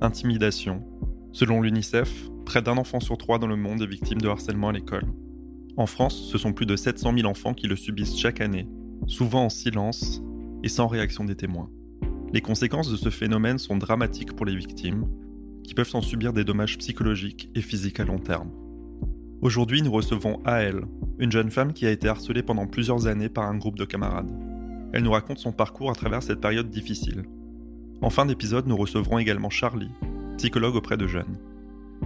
Intimidations. Selon l'UNICEF, près d'un enfant sur trois dans le monde est victime de harcèlement à l'école. En France, ce sont plus de 700 000 enfants qui le subissent chaque année, souvent en silence et sans réaction des témoins. Les conséquences de ce phénomène sont dramatiques pour les victimes, qui peuvent en subir des dommages psychologiques et physiques à long terme. Aujourd'hui, nous recevons Aël, une jeune femme qui a été harcelée pendant plusieurs années par un groupe de camarades. Elle nous raconte son parcours à travers cette période difficile. En fin d'épisode, nous recevrons également Charlie, psychologue auprès de jeunes.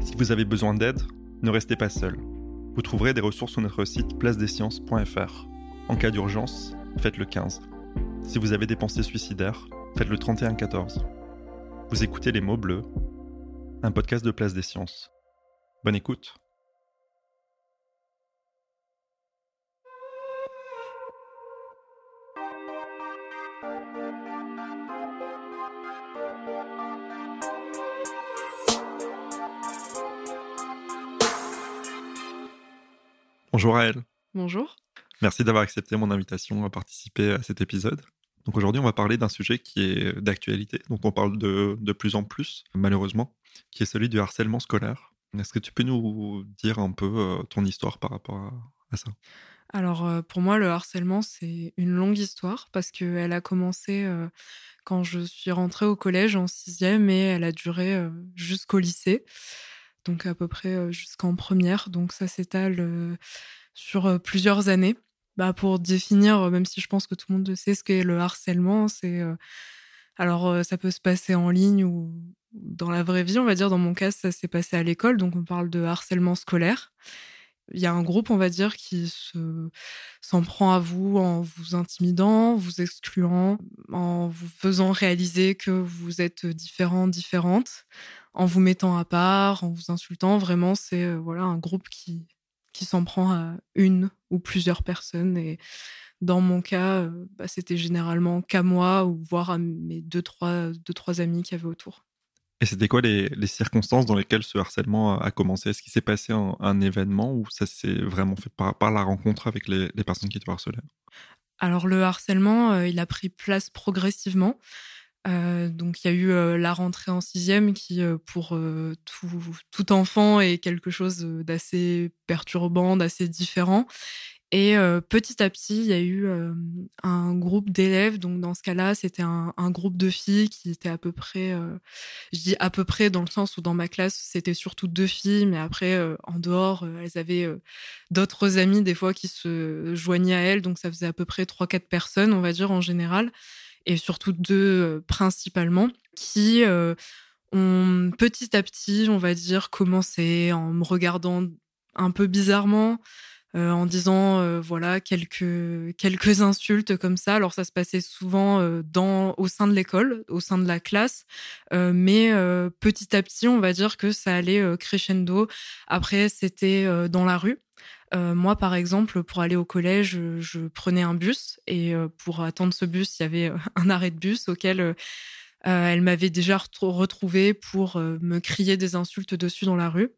Si vous avez besoin d'aide, ne restez pas seul. Vous trouverez des ressources sur notre site placedesciences.fr. En cas d'urgence, faites le 15. Si vous avez des pensées suicidaires, faites le 3114. Vous écoutez Les mots bleus, un podcast de Place des Sciences. Bonne écoute. Bonjour Aël. Bonjour. Merci d'avoir accepté mon invitation à participer à cet épisode. Donc aujourd'hui, on va parler d'un sujet qui est d'actualité, dont on parle de, de plus en plus, malheureusement, qui est celui du harcèlement scolaire. Est-ce que tu peux nous dire un peu euh, ton histoire par rapport à, à ça? Alors euh, pour moi, le harcèlement, c'est une longue histoire parce qu'elle a commencé euh, quand je suis rentrée au collège en sixième et elle a duré euh, jusqu'au lycée, donc à peu près jusqu'en première. Donc ça s'étale sur plusieurs années. Bah, pour définir, même si je pense que tout le monde sait ce qu'est le harcèlement, c'est alors ça peut se passer en ligne ou dans la vraie vie, on va dire. Dans mon cas, ça s'est passé à l'école, donc on parle de harcèlement scolaire. Il y a un groupe, on va dire, qui se s'en prend à vous en vous intimidant, vous excluant, en vous faisant réaliser que vous êtes différent, différente, en vous mettant à part, en vous insultant. Vraiment, c'est euh, voilà un groupe qui qui s'en prend à une ou plusieurs personnes. Et dans mon cas, euh, bah, c'était généralement qu'à moi ou voire à mes deux trois, deux, trois amis qui avaient autour. Et c'était quoi les, circonstances dans lesquelles ce harcèlement a commencé? Est-ce qu'il s'est passé un, événement ou ça s'est vraiment fait par, la rencontre avec les, personnes qui te harcelaient Alors le harcèlement, euh, il a pris place progressivement. Euh, donc il y a eu euh, la rentrée en sixième qui, pour tout, enfant, est quelque chose d'assez perturbant, d'assez différent. Et petit à petit, il y a eu un groupe d'élèves. Donc dans ce cas-là, c'était un, groupe de filles qui étaient à peu près, je dis à peu près dans le sens où dans ma classe, c'était surtout deux filles, mais après, en dehors, elles avaient d'autres amis des fois qui se joignaient à elles. Donc ça faisait à peu près trois, quatre personnes, on va dire en général et surtout deux principalement, qui euh, ont petit à petit, on va dire, commencé en me regardant un peu bizarrement, euh, en disant euh, voilà quelques quelques insultes comme ça. Alors ça se passait souvent euh, dans au sein de l'école, au sein de la classe, mais petit à petit, on va dire que ça allait crescendo. Après, c'était dans la rue. Euh, moi, par exemple, pour aller au collège, je, je prenais un bus et euh, pour attendre ce bus, il y avait un arrêt de bus auquel euh, elle m'avait déjà retrouvé pour me crier des insultes dessus dans la rue.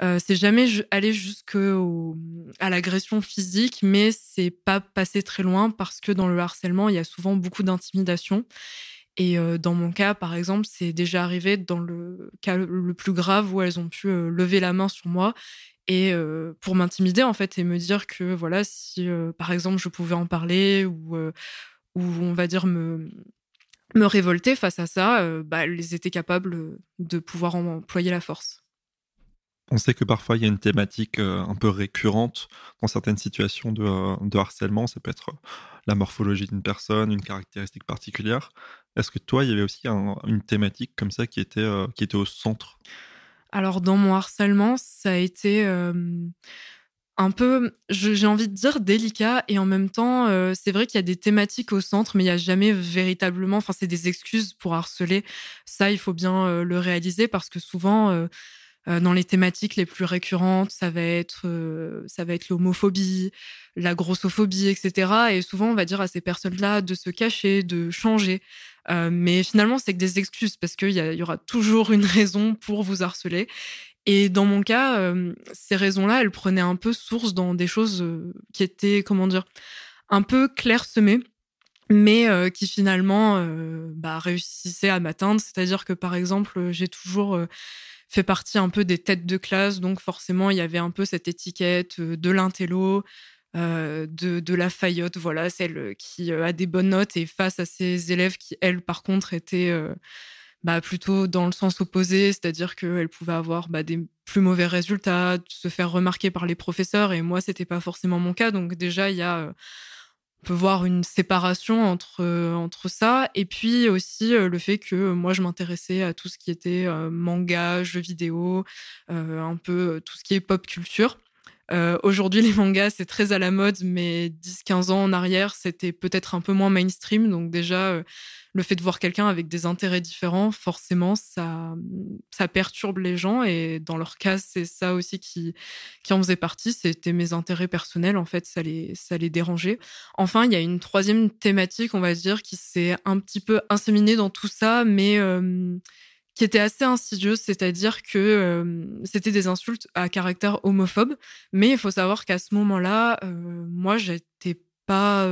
C'est jamais allé jusqu'à l'agression physique, mais c'est pas passé très loin parce que dans le harcèlement, il y a souvent beaucoup d'intimidation. Et dans mon cas, par exemple, c'est déjà arrivé dans le cas le plus grave où elles ont pu lever la main sur moi et euh, pour m'intimider en fait et me dire que voilà si euh, par exemple je pouvais en parler ou euh, ou on va dire me me révolter face à ça bah elles étaient capables de pouvoir employer la force on sait que parfois il y a une thématique un peu récurrente dans certaines situations de, de harcèlement. Ça peut être la morphologie d'une personne une caractéristique particulière. Est-ce que toi il y avait aussi un, une thématique comme ça qui était qui était au centre? Alors dans mon harcèlement, ça a été un peu, j'ai envie de dire délicat et en même temps, euh, c'est vrai qu'il y a des thématiques au centre, mais il n'y a jamais véritablement, enfin, c'est des excuses pour harceler. Ça, il faut bien euh, le réaliser parce que souvent, euh, dans les thématiques les plus récurrentes, ça va être, ça va être l'homophobie, la grossophobie, etc. Et souvent, on va dire à ces personnes-là de se cacher, de changer. mais finalement, c'est que des excuses parce qu'il y, aura toujours une raison pour vous harceler. Et dans mon cas, euh, ces raisons-là, elles prenaient un peu source dans des choses euh, qui étaient, comment dire, un peu clairsemées, mais euh, qui finalement bah, réussissaient à m'atteindre. C'est-à-dire que, par exemple, j'ai toujours fait partie un peu des têtes de classe, donc forcément, il y avait un peu cette étiquette de l'intello, de, de, la faillotte, voilà, celle qui a des bonnes notes et face à ces élèves qui, elles, par contre, étaient bah, plutôt dans le sens opposé, c'est-à-dire qu'elle pouvait avoir bah, des plus mauvais résultats, se faire remarquer par les professeurs, et moi, c'était pas forcément mon cas. Donc déjà, il y a, euh, on peut voir une séparation entre euh, entre ça, et puis aussi euh, le fait que moi, je m'intéressais à tout ce qui était manga, jeux vidéo, un peu tout ce qui est pop culture. Aujourd'hui, les mangas, c'est très à la mode, mais 10-15 ans en arrière, c'était peut-être un peu moins mainstream. Donc déjà, le fait de voir quelqu'un avec des intérêts différents, forcément, ça, ça perturbe les gens. Et dans leur cas, c'est ça aussi qui, qui en faisait partie. C'était mes intérêts personnels. En fait, ça les, ça les dérangeait. Enfin, il y a une troisième thématique, on va dire, qui s'est un petit peu inséminée dans tout ça, mais euh, qui était assez insidieuse, c'est-à-dire que euh, c'était des insultes à caractère homophobe. Mais il faut savoir qu'à ce moment-là, euh, moi, j'étais pas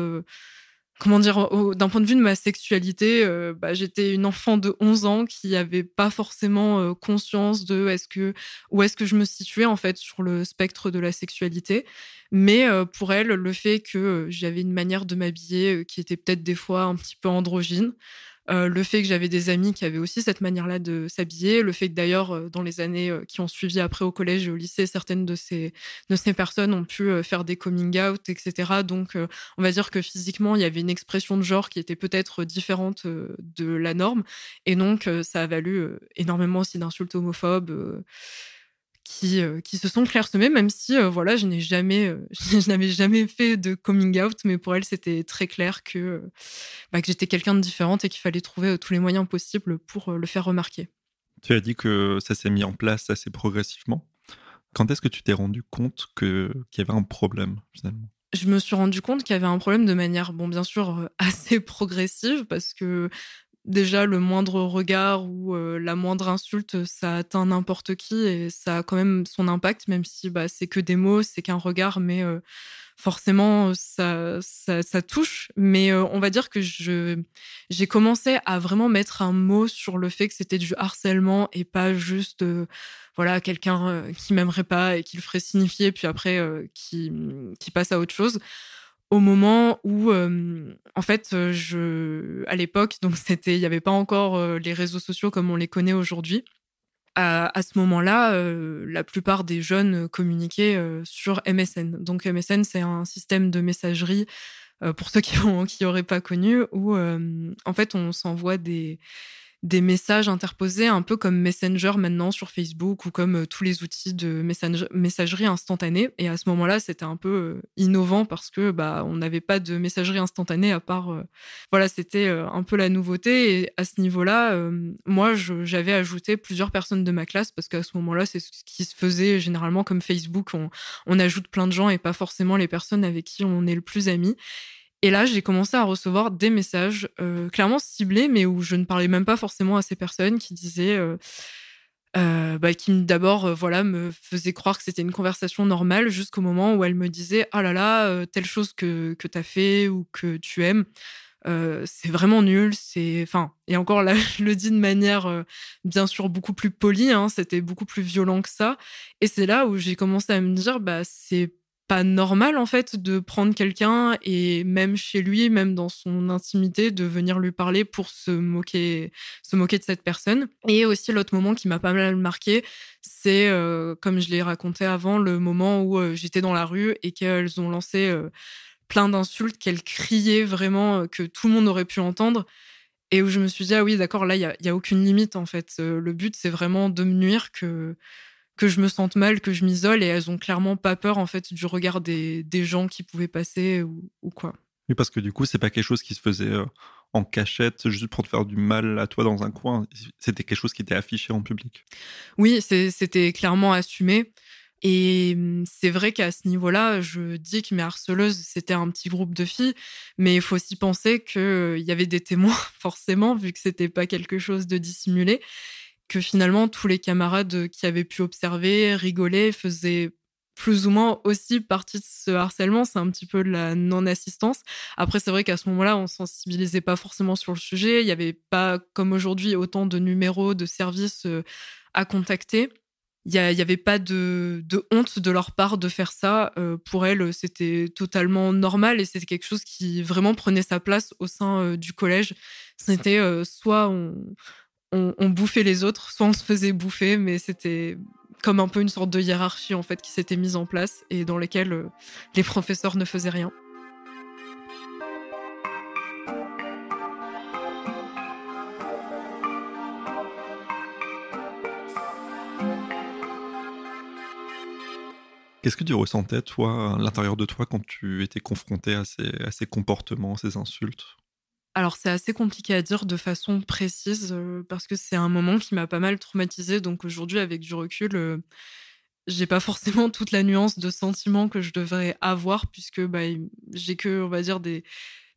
comment dire, d'un point de vue de ma sexualité, euh, bah, j'étais une enfant de 11 ans qui n'avait pas forcément euh, conscience de est-ce que où est-ce que je me situais en fait sur le spectre de la sexualité. Mais euh, pour elle, le fait que j'avais une manière de m'habiller qui était peut-être des fois un petit peu androgyne, euh, le fait que j'avais des amis qui avaient aussi cette manière-là de s'habiller, le fait que d'ailleurs, euh, dans les années euh, qui ont suivi après au collège et au lycée, certaines de ces, de ces personnes ont pu faire des coming out, etc. Donc, on va dire que physiquement, il y avait une expression de genre qui était peut-être différente de la norme. Et donc, ça a valu énormément aussi d'insultes homophobes qui, euh, qui se sont clairsemées, même si euh, voilà, je n'ai jamais, euh, je n'avais jamais fait de coming out, mais pour elle, c'était très clair que, bah, que j'étais quelqu'un de différente et qu'il fallait trouver tous les moyens possibles pour le faire remarquer. Tu as dit que ça s'est mis en place assez progressivement. Quand est-ce que tu t'es rendu compte que, qu'il y avait un problème finalement? Je me suis rendu compte qu'il y avait un problème de manière, bon, bien sûr, assez progressive, parce que déjà le moindre regard ou euh, la moindre insulte, ça atteint n'importe qui et ça a quand même son impact, même si bah, c'est que des mots, c'est qu'un regard, mais euh, forcément ça, ça, touche. Mais euh, on va dire que j'ai commencé à vraiment mettre un mot sur le fait que c'était du harcèlement et pas juste voilà quelqu'un qui m'aimerait pas et qui le ferait signifier puis après qui passe à autre chose au moment où, en fait, je, à l'époque, donc c'était, il n'y avait pas encore les réseaux sociaux comme on les connaît aujourd'hui. À, ce moment-là, la plupart des jeunes communiquaient sur MSN. Donc MSN, c'est un système de messagerie pour ceux qui n'auraient pas connu, où en fait on s'envoie des des messages interposés un peu comme Messenger maintenant sur Facebook ou comme euh, tous les outils de messagerie instantanée. Et à ce moment-là, c'était un peu euh, innovant parce que bah on n'avait pas de messagerie instantanée à part euh, voilà, c'était un peu la nouveauté. Et à ce niveau-là, moi, j'avais ajouté plusieurs personnes de ma classe parce qu'à ce moment-là, c'est ce qui se faisait généralement comme Facebook. On, on ajoute plein de gens et pas forcément les personnes avec qui on est le plus amis. Et là, j'ai commencé à recevoir des messages euh, clairement ciblés, mais où je ne parlais même pas forcément à ces personnes qui disaient, euh, euh, bah, qui d'abord, voilà, me faisaient croire que c'était une conversation normale, jusqu'au moment où elles me disaient, ah là là, telle chose que que t'as fait ou que tu aimes. c'est vraiment nul, c'est, enfin, et encore là, je le dis de manière bien sûr beaucoup plus polie, hein, c'était beaucoup plus violent que ça, et c'est là où j'ai commencé à me dire, bah c'est pas normal en fait de prendre quelqu'un et même chez lui, même dans son intimité, de venir lui parler pour se moquer, se moquer de cette personne. Et aussi l'autre moment qui m'a pas mal marqué, c'est euh, comme je l'ai raconté avant, le moment où euh, j'étais dans la rue et qu'elles ont lancé euh, plein d'insultes, qu'elles criaient vraiment que tout le monde aurait pu entendre. et où je me suis dit, ah oui, d'accord, là, il n'y a, y a, aucune limite, en fait. Le but, c'est vraiment de me nuire, que, que je me sente mal, que je m'isole, et elles ont clairement pas peur, en fait, du regard des, des gens qui pouvaient passer ou, ou, quoi. Oui, parce que du coup, c'est pas quelque chose qui se faisait euh, en cachette, juste pour te faire du mal à toi dans un coin. C'était quelque chose qui était affiché en public. Oui, c'était clairement assumé. Et mmh, c'est vrai qu'à ce niveau-là, je dis que mes harceleuses, c'était un petit groupe de filles, mais il faut aussi penser qu'il y avait des témoins, forcément, vu que c'était pas quelque chose de dissimulé, que finalement, tous les camarades qui avaient pu observer, rigoler, faisaient plus ou moins aussi partie de ce harcèlement, c'est un petit peu de la non-assistance. Après, c'est vrai qu'à ce moment-là, on sensibilisait pas forcément sur le sujet. Il n'y avait pas, comme aujourd'hui, autant de numéros, de services à contacter il n'y avait pas de, honte de leur part de faire ça. Euh, pour elles, c'était totalement normal et c'était quelque chose qui vraiment prenait sa place au sein euh, du collège. C'était euh, soit on, on, bouffait les autres, soit on se faisait bouffer, mais c'était comme un peu une sorte de hiérarchie en fait qui s'était mise en place et dans laquelle les professeurs ne faisaient rien. Qu'est-ce que tu ressentais, toi, à l'intérieur de toi, quand tu étais confronté à ces, à comportements, ces insultes? Alors c'est assez compliqué à dire de façon précise euh, parce que c'est un moment qui m'a pas mal traumatisé. Donc aujourd'hui, avec du recul, euh, j'ai pas forcément toute la nuance de sentiments que je devrais avoir puisque bah, j'ai que, on va dire, des,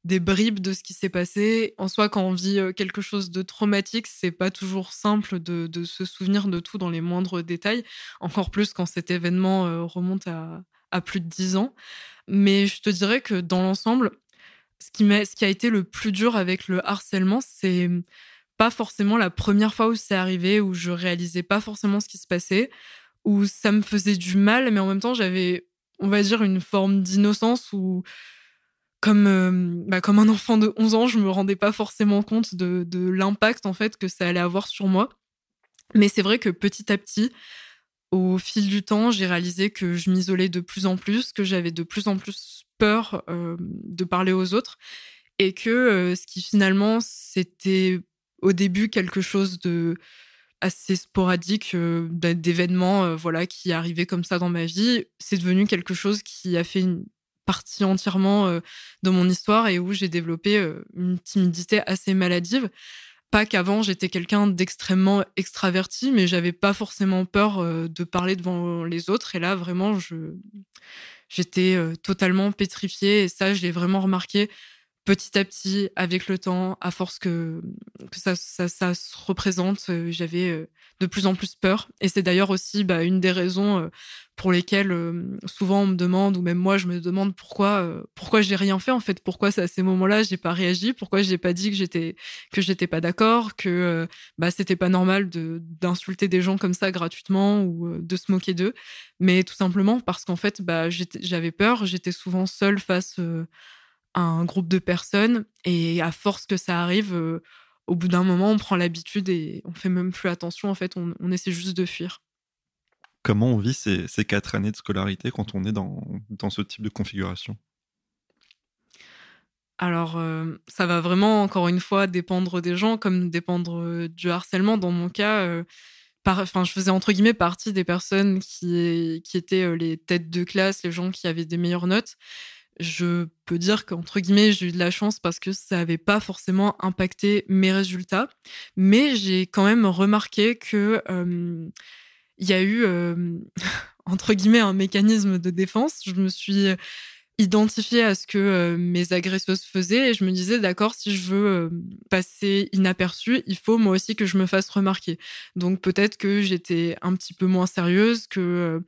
des bribes de ce qui s'est passé. En soi, quand on vit euh, quelque chose de traumatique, c'est pas toujours simple de, se souvenir de tout dans les moindres détails, encore plus quand cet événement euh, remonte à, plus de dix ans. Mais je te dirais que dans l'ensemble, ce qui, a été le plus dur avec le harcèlement, c'est pas forcément la première fois où c'est arrivé, où je réalisais pas forcément ce qui se passait, où ça me faisait du mal, mais en même temps, j'avais, on va dire, une forme d'innocence où comme, euh, bah, comme un enfant de 11 ans, je me rendais pas forcément compte de, de l'impact en fait que ça allait avoir sur moi. Mais c'est vrai que petit à petit, au fil du temps, j'ai réalisé que je m'isolais de plus en plus, que j'avais de plus en plus peur de parler aux autres, et que ce qui finalement c'était au début quelque chose de assez sporadique d'événements voilà qui arrivaient comme ça dans ma vie, c'est devenu quelque chose qui a fait une partie entièrement de mon histoire et où j'ai développé une timidité assez maladive. Pas qu'avant j'étais quelqu'un d'extrêmement extraverti, mais j'avais pas forcément peur euh, de parler devant les autres. Et là, vraiment, j'étais totalement pétrifiée. Et ça, je l'ai vraiment remarqué petit à petit, avec le temps, à force que, ça, se représente, euh, j'avais euh, de plus en plus peur. Et c'est d'ailleurs aussi bah, une des raisons euh, pour lesquelles souvent on me demande, ou même moi je me demande pourquoi, pourquoi j'ai rien fait en fait, pourquoi à ces moments-là j'ai pas réagi, pourquoi j'ai pas dit que j'étais que j'étais pas d'accord, que bah c'était pas normal d'insulter des gens comme ça gratuitement ou de se moquer d'eux, mais tout simplement parce qu'en fait bah j'avais peur, j'étais souvent seule face un groupe de personnes et à force que ça arrive, euh, au bout d'un moment, on prend l'habitude et on fait même plus attention. En fait, on, essaie juste de fuir. Comment on vit ces, quatre années de scolarité quand on est dans, dans ce type de configuration? Alors, euh, ça va vraiment, encore une fois, dépendre des gens, comme dépendre euh, du harcèlement. Dans mon cas, enfin, je faisais entre guillemets partie des personnes qui, qui étaient les têtes de classe, les gens qui avaient des meilleures notes je peux dire qu'entre guillemets, j'ai eu de la chance parce que ça n'avait pas forcément impacté mes résultats. Mais j'ai quand même remarqué que il y a eu, entre guillemets, un mécanisme de défense. Je me suis identifiée à ce que mes agresseuses faisaient et je me disais, d'accord, si je veux passer inaperçu, il faut moi aussi que je me fasse remarquer. Donc peut-être que j'étais un petit peu moins sérieuse, que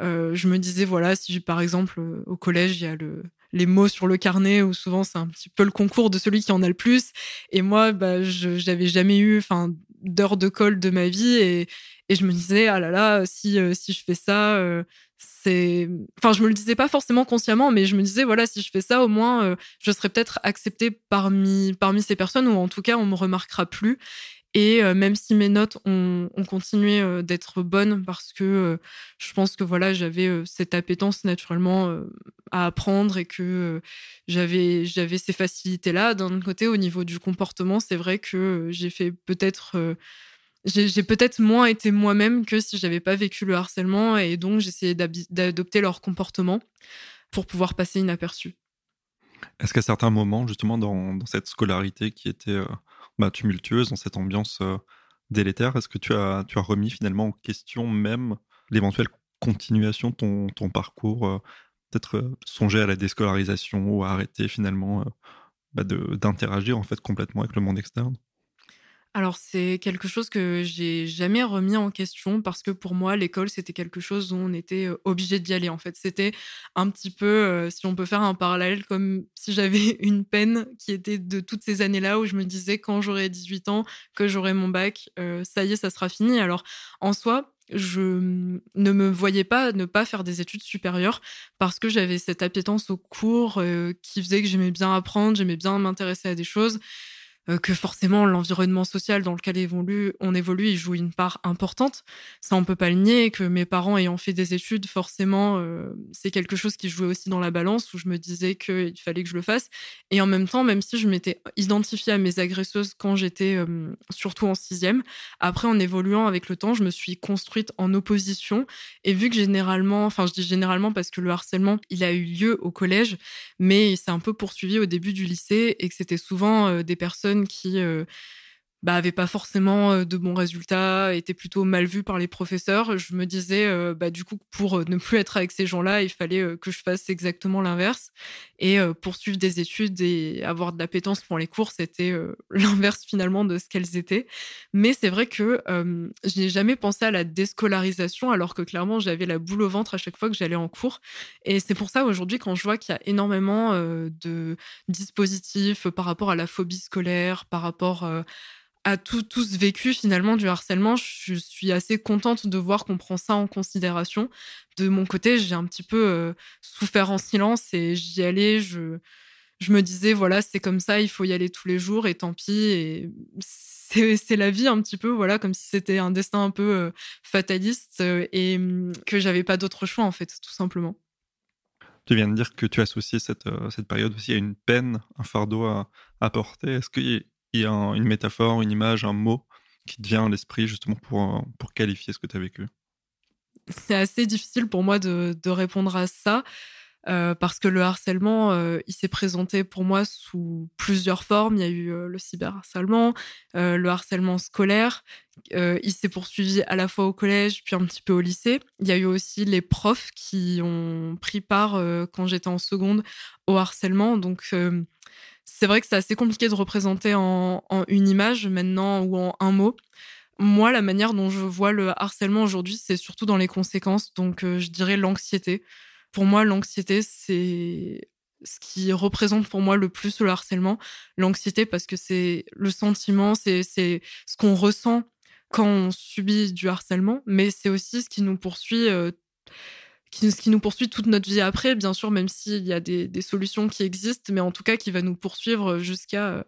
euh, je me disais, voilà, si par exemple euh, au collège, il y a le, les mots sur le carnet où souvent c'est un petit peu le concours de celui qui en a le plus. Et moi, bah, je n'avais jamais eu enfin, d'heures de colle de ma vie et, et je me disais, ah là là, si, euh, si je fais ça, c'est. Enfin, je me le disais pas forcément consciemment, mais je me disais, voilà, si je fais ça, au moins, je serai peut-être acceptée parmi, parmi ces personnes ou en tout cas, on me remarquera plus. Et même si mes notes ont, continué d'être bonnes parce que je pense que voilà, j'avais cette appétence naturellement à apprendre et que j'avais j'avais ces facilités là. D'un côté, au niveau du comportement, c'est vrai que j'ai fait peut-être j'ai peut-être moins été moi-même que si j'avais pas vécu le harcèlement et donc j'essayais d'adopter leur comportement pour pouvoir passer inaperçu. Est-ce qu'à certains moments, justement, dans, cette scolarité qui était euh, bah, tumultueuse, dans cette ambiance euh, délétère, est-ce que tu as, remis finalement en question même l'éventuelle continuation de ton, ton parcours euh, Peut-être songer à la déscolarisation ou à arrêter finalement bah, d'interagir en fait complètement avec le monde externe? Alors c'est quelque chose que j'ai jamais remis en question parce que pour moi l'école c'était quelque chose où on était obligé d'y aller en fait. C'était un petit peu, si on peut faire un parallèle, comme si j'avais une peine qui était de toutes ces années-là où je me disais quand j'aurai 18 ans que j'aurai mon bac, ça y est, ça sera fini. Alors en soi, je ne me voyais pas ne pas faire des études supérieures parce que j'avais cette appétence au cours qui faisait que j'aimais bien apprendre, j'aimais bien m'intéresser à des choses que forcément l'environnement social dans lequel évolue, on évolue, il joue une part importante. Ça, on peut pas le nier. Que mes parents ayant fait des études, forcément, euh, c'est quelque chose qui jouait aussi dans la balance où je me disais qu'il fallait que je le fasse. Et en même temps, même si je m'étais identifiée à mes agresseuses quand j'étais euh, surtout en sixième, après en évoluant avec le temps, je me suis construite en opposition. Et vu que généralement, enfin je dis généralement parce que le harcèlement, il a eu lieu au collège, mais il s'est un peu poursuivi au début du lycée et que c'était souvent des personnes qui euh, bah, pas forcément euh, de bons résultats, était plutôt mal vu par les professeurs. Je me disais, euh, bah, du coup, pour euh, ne plus être avec ces gens-là, il fallait que je fasse exactement l'inverse. Et poursuivre des études et avoir de l'appétence pour les cours, c'était l'inverse finalement de ce qu'elles étaient. Mais c'est vrai que je n'ai jamais pensé à la déscolarisation, alors que clairement, j'avais la boule au ventre à chaque fois que j'allais en cours. Et c'est pour ça aujourd'hui, quand je vois qu'il y a énormément de dispositifs par rapport à la phobie scolaire, par rapport a tout, tous vécu finalement du harcèlement. Je suis assez contente de voir qu'on prend ça en considération. De mon côté, j'ai un petit peu euh, souffert en silence et j'y allais. Je, je me disais, voilà, c'est comme ça, il faut y aller tous les jours et tant pis. Et c'est la vie un petit peu, voilà, comme si c'était un destin un peu euh, fataliste euh, et hum, que j'avais pas d'autre choix en fait, tout simplement. Tu viens de dire que tu associais cette, cette période aussi à une peine, un fardeau à, à porter. Est-ce qu'il une métaphore, une image, un mot qui te vient à l'esprit justement pour, euh, pour qualifier ce que tu as vécu? C'est assez difficile pour moi de, répondre à ça. Euh, parce que le harcèlement, euh, il s'est présenté pour moi sous plusieurs formes. Il y a eu le cyberharcèlement, le harcèlement scolaire. il s'est poursuivi à la fois au collège, puis un petit peu au lycée. Il y a eu aussi les profs qui ont pris part, quand j'étais en seconde, au harcèlement. Donc, c'est vrai que c'est assez compliqué de représenter en, une image maintenant ou en un mot. Moi, la manière dont je vois le harcèlement aujourd'hui, c'est surtout dans les conséquences. Donc, euh, je dirais l'anxiété. Pour moi, l'anxiété, c'est ce qui représente pour moi le plus le harcèlement. L'anxiété, parce que c'est le sentiment, c'est ce qu'on ressent quand on subit du harcèlement, mais c'est aussi ce qui nous poursuit. Euh, qui, qui, nous poursuit toute notre vie après, bien sûr, même s'il y a des, solutions qui existent, mais en tout cas qui va nous poursuivre jusqu'à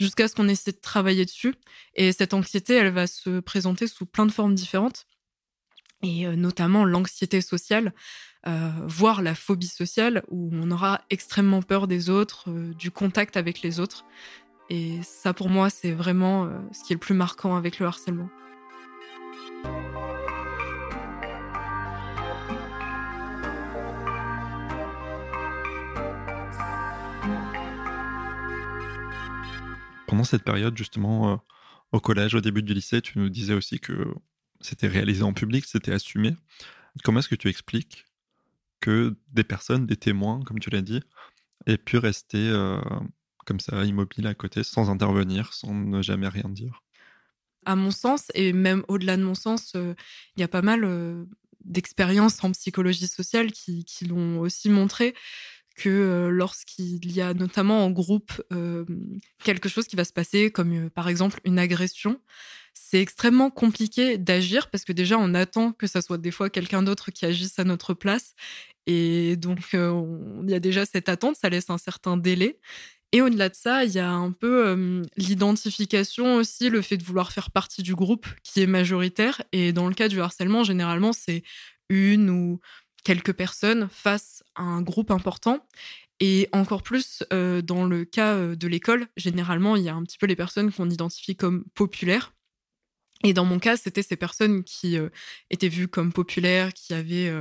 ce qu'on essaie de travailler dessus. Et cette anxiété, elle va se présenter sous plein de formes différentes, et euh, notamment l'anxiété sociale, euh, voire la phobie sociale, où on aura extrêmement peur des autres, euh, du contact avec les autres. Et ça, pour moi, c'est vraiment ce qui est le plus marquant avec le harcèlement. Pendant cette période, justement, euh, au collège, au début du lycée, tu nous disais aussi que c'était réalisé en public, c'était assumé. Comment est-ce que tu expliques que des personnes, des témoins, comme tu l'as dit, aient pu rester euh, comme ça, immobiles à côté, sans intervenir, sans ne jamais rien dire? À mon sens, et même au-delà de mon sens, euh, il y a pas mal d'expériences en psychologie sociale qui, qui l'ont aussi montré que lorsqu'il y a notamment en groupe quelque chose qui va se passer, comme par exemple une agression, c'est extrêmement compliqué d'agir parce que déjà on attend que ça soit des fois quelqu'un d'autre qui agisse à notre place et donc il y a déjà cette attente, ça laisse un certain délai. Et au-delà de ça, il y a un peu l'identification aussi, le fait de vouloir faire partie du groupe qui est majoritaire. Et dans le cas du harcèlement, généralement, c'est une ou quelques personnes face à un groupe important. Et encore plus dans le cas de l'école, généralement, il y a un petit peu les personnes qu'on identifie comme populaires. Et dans mon cas, c'était ces personnes qui étaient vues comme populaires, qui avaient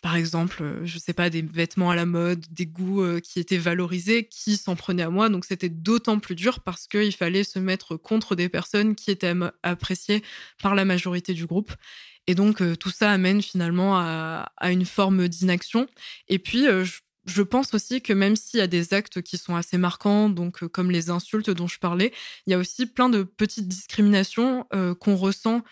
par exemple, euh, je sais pas, des vêtements à la mode, des goûts euh, qui étaient valorisés, qui s'en prenaient à moi. Donc c'était d'autant plus dur parce qu'il fallait se mettre contre des personnes qui étaient appréciées par la majorité du groupe. Et donc euh, tout ça amène finalement à, une forme d'inaction. Et puis je, pense aussi que même s'il y a des actes qui sont assez marquants, donc comme les insultes dont je parlais, il y a aussi plein de petites discriminations qu'on ressent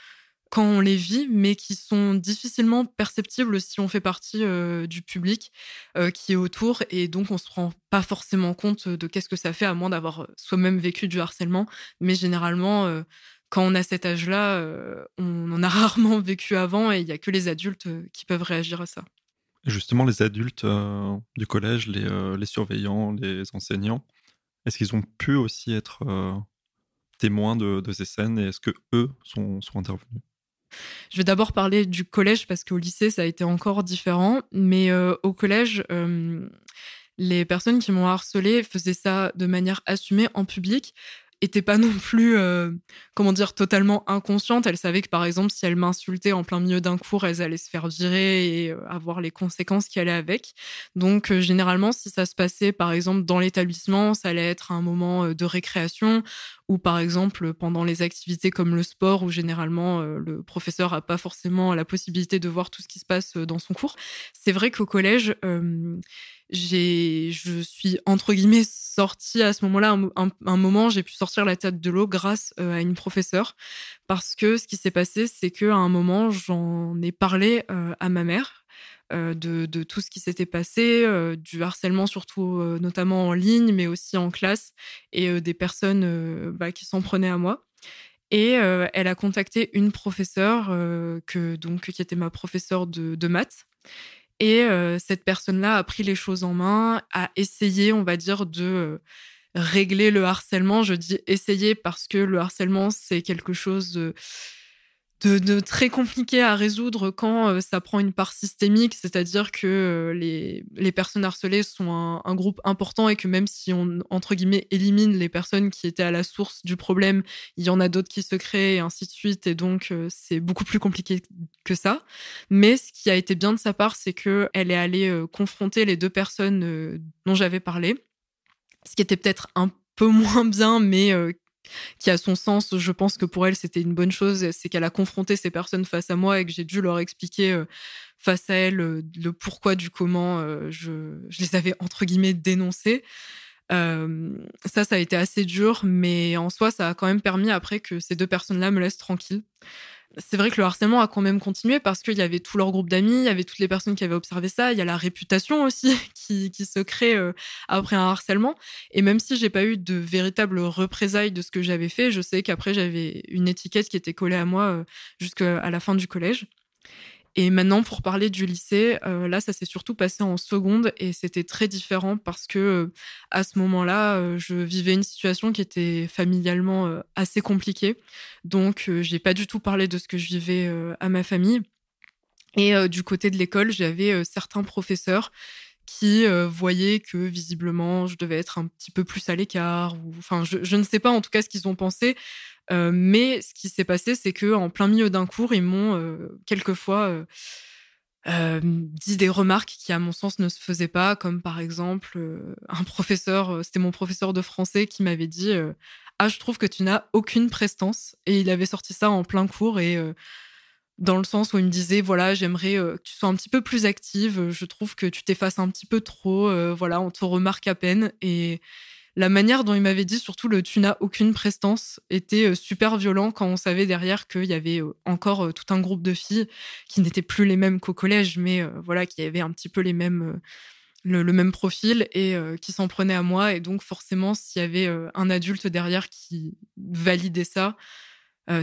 quand on les vit, mais qui sont difficilement perceptibles si on fait partie euh, du public euh, qui est autour. Et donc, on se rend pas forcément compte de qu'est-ce que ça fait, à moins d'avoir euh, soi-même vécu du harcèlement. Mais généralement, quand on a cet âge-là, on en a rarement vécu avant et il y a que les adultes qui peuvent réagir à ça. Justement, les adultes du collège, les, les, surveillants, les enseignants, est-ce qu'ils ont pu aussi être témoins de, de, ces scènes et est-ce que eux sont, sont intervenus? Je vais d'abord parler du collège parce qu'au lycée, ça a été encore différent. Mais euh, au collège, euh, les personnes qui m'ont harcelé faisaient ça de manière assumée en public était pas non plus, euh, comment dire, totalement inconsciente. Elle savait que, par exemple, si elle m'insultait en plein milieu d'un cours, elles allaient se faire virer et euh, avoir les conséquences qui allaient avec. Donc, euh, généralement, si ça se passait, par exemple, dans l'établissement, ça allait être un moment de récréation ou, par exemple, pendant les activités comme le sport, où généralement, le professeur a pas forcément la possibilité de voir tout ce qui se passe dans son cours. C'est vrai qu'au collège, j'ai, je suis entre guillemets sortie à ce moment-là. Un, un, moment, j'ai pu sortir la tête de l'eau grâce euh, à une professeure parce que ce qui s'est passé, c'est que à un moment, j'en ai parlé euh, à ma mère. Euh, de, tout ce qui s'était passé, du harcèlement surtout notamment en ligne, mais aussi en classe, et des personnes bah, qui s'en prenaient à moi. Et elle a contacté une professeure que donc qui était ma professeure de, de maths et euh, cette personne-là a pris les choses en main, a essayé, on va dire, de euh, régler le harcèlement. Je dis essayer parce que le harcèlement, c'est quelque chose de de, très compliqué à résoudre quand euh, ça prend une part systémique, c'est-à-dire que euh, les, les, personnes harcelées sont un, groupe important et que même si on, entre guillemets, élimine les personnes qui étaient à la source du problème, il y en a d'autres qui se créent et ainsi de suite. Et donc, euh, c'est beaucoup plus compliqué que ça. Mais ce qui a été bien de sa part, c'est qu'elle est allée confronter les deux personnes dont j'avais parlé. Ce qui était peut-être un peu moins bien, mais qui a son sens. Je pense que pour elle, c'était une bonne chose. C'est qu'elle a confronté ces personnes face à moi et que j'ai dû leur expliquer euh, face à elle euh, le pourquoi du comment euh, je, je, les avais entre guillemets dénoncés. ça, ça a été assez dur, mais en soi, ça a quand même permis après que ces deux personnes-là me laissent tranquille c'est vrai que le harcèlement a quand même continué parce qu'il y avait tout leur groupe d'amis, il y avait toutes les personnes qui avaient observé ça, il y a la réputation aussi qui, se crée euh, après un harcèlement. Et même si j'ai pas eu de véritable représailles de ce que j'avais fait, je sais qu'après j'avais une étiquette qui était collée à moi euh, jusqu'à la fin du collège. Et maintenant, pour parler du lycée, euh, là, ça s'est surtout passé en seconde et c'était très différent parce que euh, à ce moment-là, euh, je vivais une situation qui était familialement assez compliquée. Donc, j'ai pas du tout parlé de ce que je vivais à ma famille. Et du côté de l'école, j'avais certains professeurs qui voyaient que visiblement je devais être un petit peu plus à l'écart enfin je, ne sais pas en tout cas ce qu'ils ont pensé euh, mais ce qui s'est passé, c'est que en plein milieu d'un cours, ils m'ont euh, quelquefois euh, dit des remarques qui, à mon sens, ne se faisaient pas, comme par exemple un professeur, c'était mon professeur de français qui m'avait dit Ah, je trouve que tu n'as aucune prestance. Et il avait sorti ça en plein cours et dans le sens où il me disait voilà j'aimerais que tu sois un petit peu plus active je trouve que tu t'effaces un petit peu trop voilà on te remarque à peine et la manière dont il m'avait dit, surtout le tu n'as aucune prestance, était euh, super violent quand on savait derrière qu'il y avait euh, encore euh, tout un groupe de filles qui n'étaient plus les mêmes qu'au collège, mais voilà, qui avaient un petit peu les mêmes, le, même profil et qui s'en prenaient à moi. Et donc, forcément, s'il y avait un adulte derrière qui validait ça,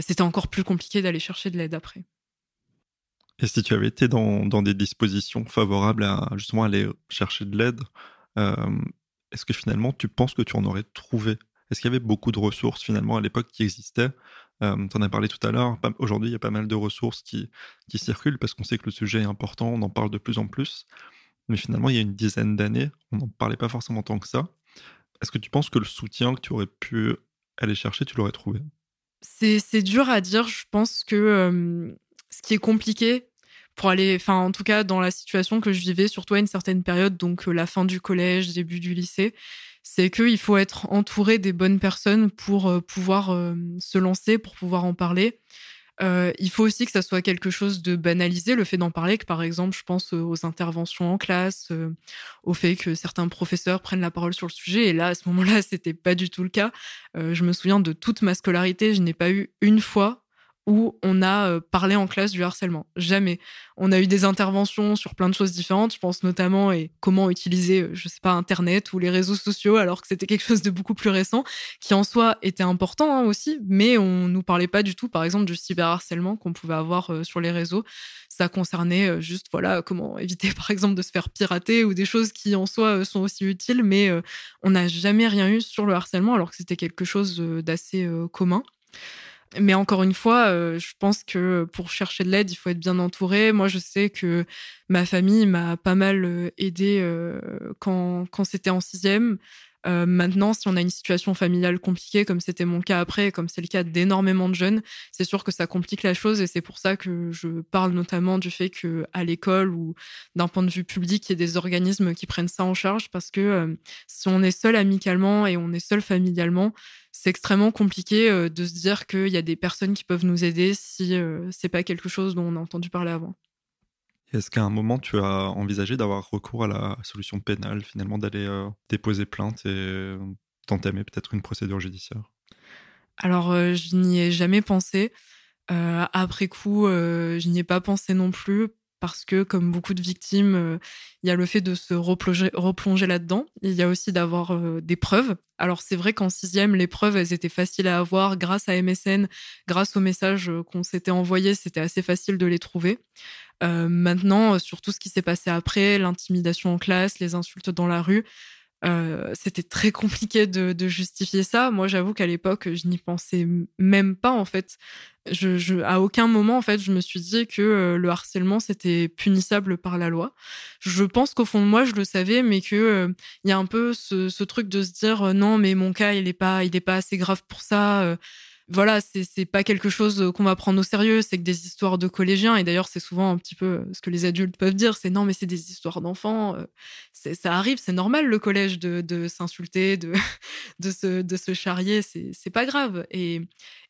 c'était encore plus compliqué d'aller chercher de l'aide après. Et si tu avais été dans, des dispositions favorables à justement aller chercher de l'aide, est-ce que finalement tu penses que tu en aurais trouvé? Est-ce qu'il y avait beaucoup de ressources finalement à l'époque qui existaient? Euh, Tu en as parlé tout à l'heure. Aujourd'hui, il y a pas mal de ressources qui, qui circulent parce qu'on sait que le sujet est important, on en parle de plus en plus. Mais finalement, il y a une dizaine d'années, on n'en parlait pas forcément tant que ça. Est-ce que tu penses que le soutien que tu aurais pu aller chercher, tu l'aurais trouvé? C'est dur à dire. Je pense que ce qui est compliqué pour aller, enfin en tout cas dans la situation que je vivais, surtout à une certaine période, donc la fin du collège, début du lycée, c'est qu'il faut être entouré des bonnes personnes pour pouvoir se lancer, pour pouvoir en parler. Euh, il faut aussi que ça soit quelque chose de banalisé, le fait d'en parler, que par exemple, je pense aux interventions en classe, euh, au fait que certains professeurs prennent la parole sur le sujet. Et là, à ce moment-là, c'était pas du tout le cas. Euh, je me souviens de toute ma scolarité, je n'ai pas eu une fois où on a euh, parlé en classe du harcèlement. Jamais. On a eu des interventions sur plein de choses différentes. Je pense notamment et comment utiliser, euh, je sais pas, Internet ou les réseaux sociaux, alors que c'était quelque chose de beaucoup plus récent, qui en soi était important hein, aussi, mais on nous parlait pas du tout, par exemple, du cyberharcèlement qu'on pouvait avoir euh, sur les réseaux. Ça concernait juste, voilà, comment éviter, par exemple, de se faire pirater ou des choses qui en soi sont aussi utiles, mais on n'a jamais rien eu sur le harcèlement, alors que c'était quelque chose d'assez commun. Mais encore une fois, euh, je pense que pour chercher de l'aide, il faut être bien entouré. Moi, je sais que ma famille m'a pas mal euh, aidé euh, quand, quand c'était en sixième. Maintenant, si on a une situation familiale compliquée, comme c'était mon cas après, comme c'est le cas d'énormément de jeunes, c'est sûr que ça complique la chose et c'est pour ça que je parle notamment du fait que à l'école ou d'un point de vue public, il y ait des organismes qui prennent ça en charge parce que si on est seul amicalement et on est seul familialement, c'est extrêmement compliqué euh, de se dire qu'il y a des personnes qui peuvent nous aider si euh, c'est pas quelque chose dont on a entendu parler avant. Est-ce qu'à un moment tu as envisagé d'avoir recours à la solution pénale, finalement d'aller euh, déposer plainte et d'entamer peut-être une procédure judiciaire? Alors je n'y ai jamais pensé. après coup, je n'y ai pas pensé non plus parce que, comme beaucoup de victimes, euh, il y a le fait de se replonger, là-dedans. Il y a aussi d'avoir euh, des preuves. Alors, c'est vrai qu'en sixième, les preuves, elles étaient faciles à avoir grâce à MSN, grâce aux messages euh, qu'on s'était envoyés, c'était assez facile de les trouver. Maintenant, sur tout ce qui s'est passé après, l'intimidation en classe, les insultes dans la rue, euh, c'était très compliqué de, justifier ça. Moi, j'avoue qu'à l'époque, je n'y pensais même pas en fait. À aucun moment en fait, je me suis dit que euh, le harcèlement c'était punissable par la loi. Je pense qu'au fond de moi, je le savais, mais que euh, il y a un peu ce, truc de se dire non, mais mon cas, il est pas, il est pas assez grave pour ça voilà, c'est pas quelque chose qu'on va prendre au sérieux, c'est que des histoires de collégiens. Et d'ailleurs, c'est souvent un petit peu ce que les adultes peuvent dire, c'est non, mais c'est des histoires d'enfants. Euh, ça arrive, c'est normal le collège de, s'insulter, de, de, se, de se charrier, c'est pas grave. Et,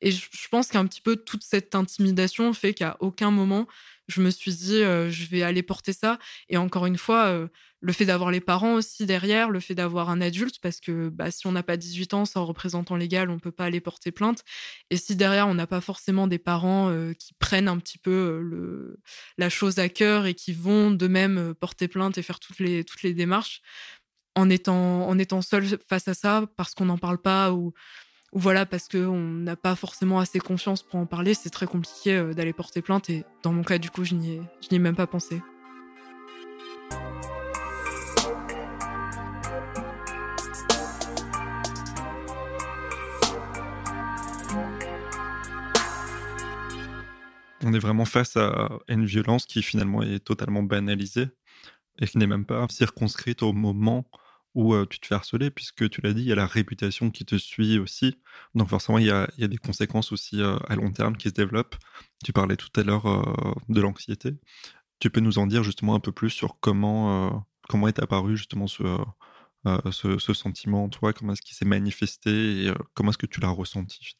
et je pense qu'un petit peu toute cette intimidation fait qu'à aucun moment je me suis dit, je vais aller porter ça. Et encore une fois, le fait d'avoir les parents aussi derrière, le fait d'avoir un adulte, parce que bah, si on n'a pas 18 ans sans représentant légal, on peut pas aller porter plainte. Et si derrière, on n'a pas forcément des parents qui prennent un petit peu le, la chose à cœur et qui vont d'eux-mêmes porter plainte et faire toutes les, toutes les démarches, en étant, en étant seul face à ça, parce qu'on n'en parle pas ou ou voilà, parce qu'on n'a pas forcément assez confiance pour en parler, c'est très compliqué euh, d'aller porter plainte. Et dans mon cas, du coup, je n'y ai, même pas pensé. On est vraiment face à une violence qui finalement est totalement banalisée et qui n'est même pas circonscrite au moment où tu te fais harceler, puisque tu l'as dit, il y a la réputation qui te suit aussi. Donc forcément, il y a, des conséquences aussi à long terme qui se développent. Tu parlais tout à l'heure de l'anxiété. Tu peux nous en dire justement un peu plus sur comment, comment est apparu justement ce, ce, ce, sentiment en toi, comment est-ce qu'il s'est manifesté et comment est-ce que tu l'as ressenti?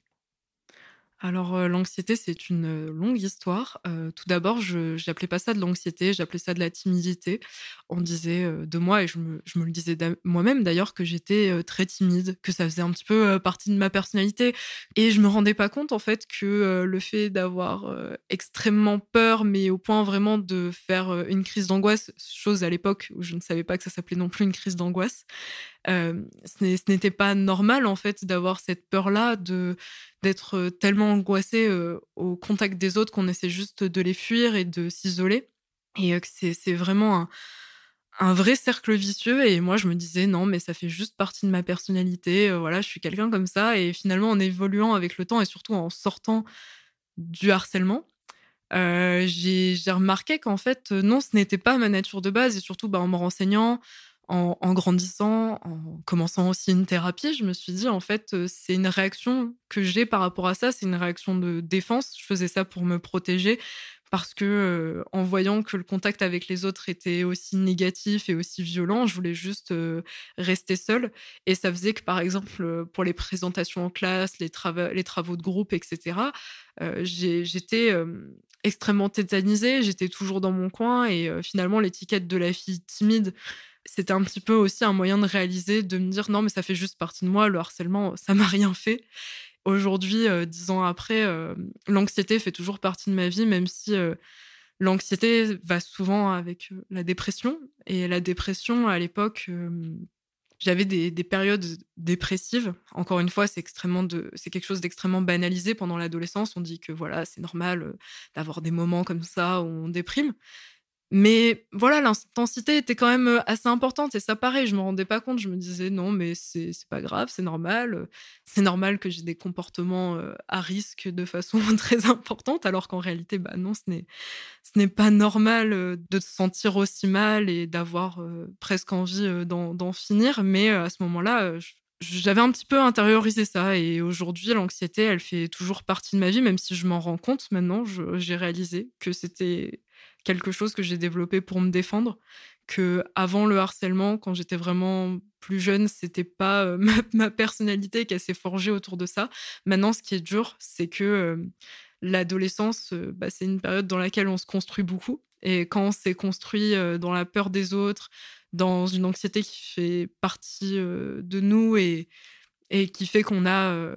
Alors, l'anxiété, c'est une longue histoire. Tout d'abord, je n'appelais pas ça de l'anxiété, j'appelais ça de la timidité. On disait de moi, et je me, le disais moi-même d'ailleurs, que j'étais très timide, que ça faisait un petit peu partie de ma personnalité. Et je me rendais pas compte, en fait, que le fait d'avoir extrêmement peur, mais au point vraiment de faire une crise d'angoisse, chose à l'époque où je ne savais pas que ça s'appelait non plus une crise d'angoisse, ce n'était pas normal, en fait, d'avoir cette peur-là, de d'être tellement angoissé au contact des autres qu'on essaie juste de les fuir et de s'isoler. Et que c'est vraiment un vrai cercle vicieux et moi je me disais non mais ça fait juste partie de ma personnalité voilà je suis quelqu'un comme ça et finalement en évoluant avec le temps et surtout en sortant du harcèlement j'ai remarqué qu'en fait non ce n'était pas ma nature de base et surtout bah, en me renseignant en, grandissant, en commençant aussi une thérapie, je me suis dit, en fait, euh, c'est une réaction que j'ai par rapport à ça, c'est une réaction de défense. Je faisais ça pour me protéger parce que euh, en voyant que le contact avec les autres était aussi négatif et aussi violent, je voulais juste euh, rester seule. Et ça faisait que, par exemple, pour les présentations en classe, les, les travaux de groupe, etc., j'étais extrêmement tétanisée, j'étais toujours dans mon coin et finalement l'étiquette de la fille timide c'était un petit peu aussi un moyen de réaliser, de me dire non, mais ça fait juste partie de moi, le harcèlement, ça m'a rien fait. Aujourd'hui, euh, dix ans après, euh, l'anxiété fait toujours partie de ma vie, même si euh, l'anxiété va souvent avec la dépression. Et la dépression, à l'époque, j'avais des, périodes dépressives. Encore une fois, c'est extrêmement c'est quelque chose d'extrêmement banalisé pendant l'adolescence. On dit que voilà, c'est normal d'avoir des moments comme ça où on déprime. Mais voilà, l'intensité était quand même assez importante et ça pareil, je me rendais pas compte, je me disais non mais c'est pas grave, c'est normal, c'est normal que j'ai des comportements à risque de façon très importante alors qu'en réalité bah non, ce n'est ce n'est pas normal de se sentir aussi mal et d'avoir presque envie d'en finir. Mais à ce moment-là j'avais un petit peu intériorisé ça et aujourd'hui l'anxiété elle fait toujours partie de ma vie même si je m'en rends compte maintenant. J'ai réalisé que c'était quelque chose que j'ai développé pour me défendre. Que avant le harcèlement, quand j'étais vraiment plus jeune, c'était pas euh, ma, personnalité qui s'est forgée autour de ça. Maintenant, ce qui est dur, c'est que euh, l'adolescence, euh, bah, c'est une période dans laquelle on se construit beaucoup. Et quand on s'est construit dans la peur des autres, dans une anxiété qui fait partie de nous et, et qui fait qu'on a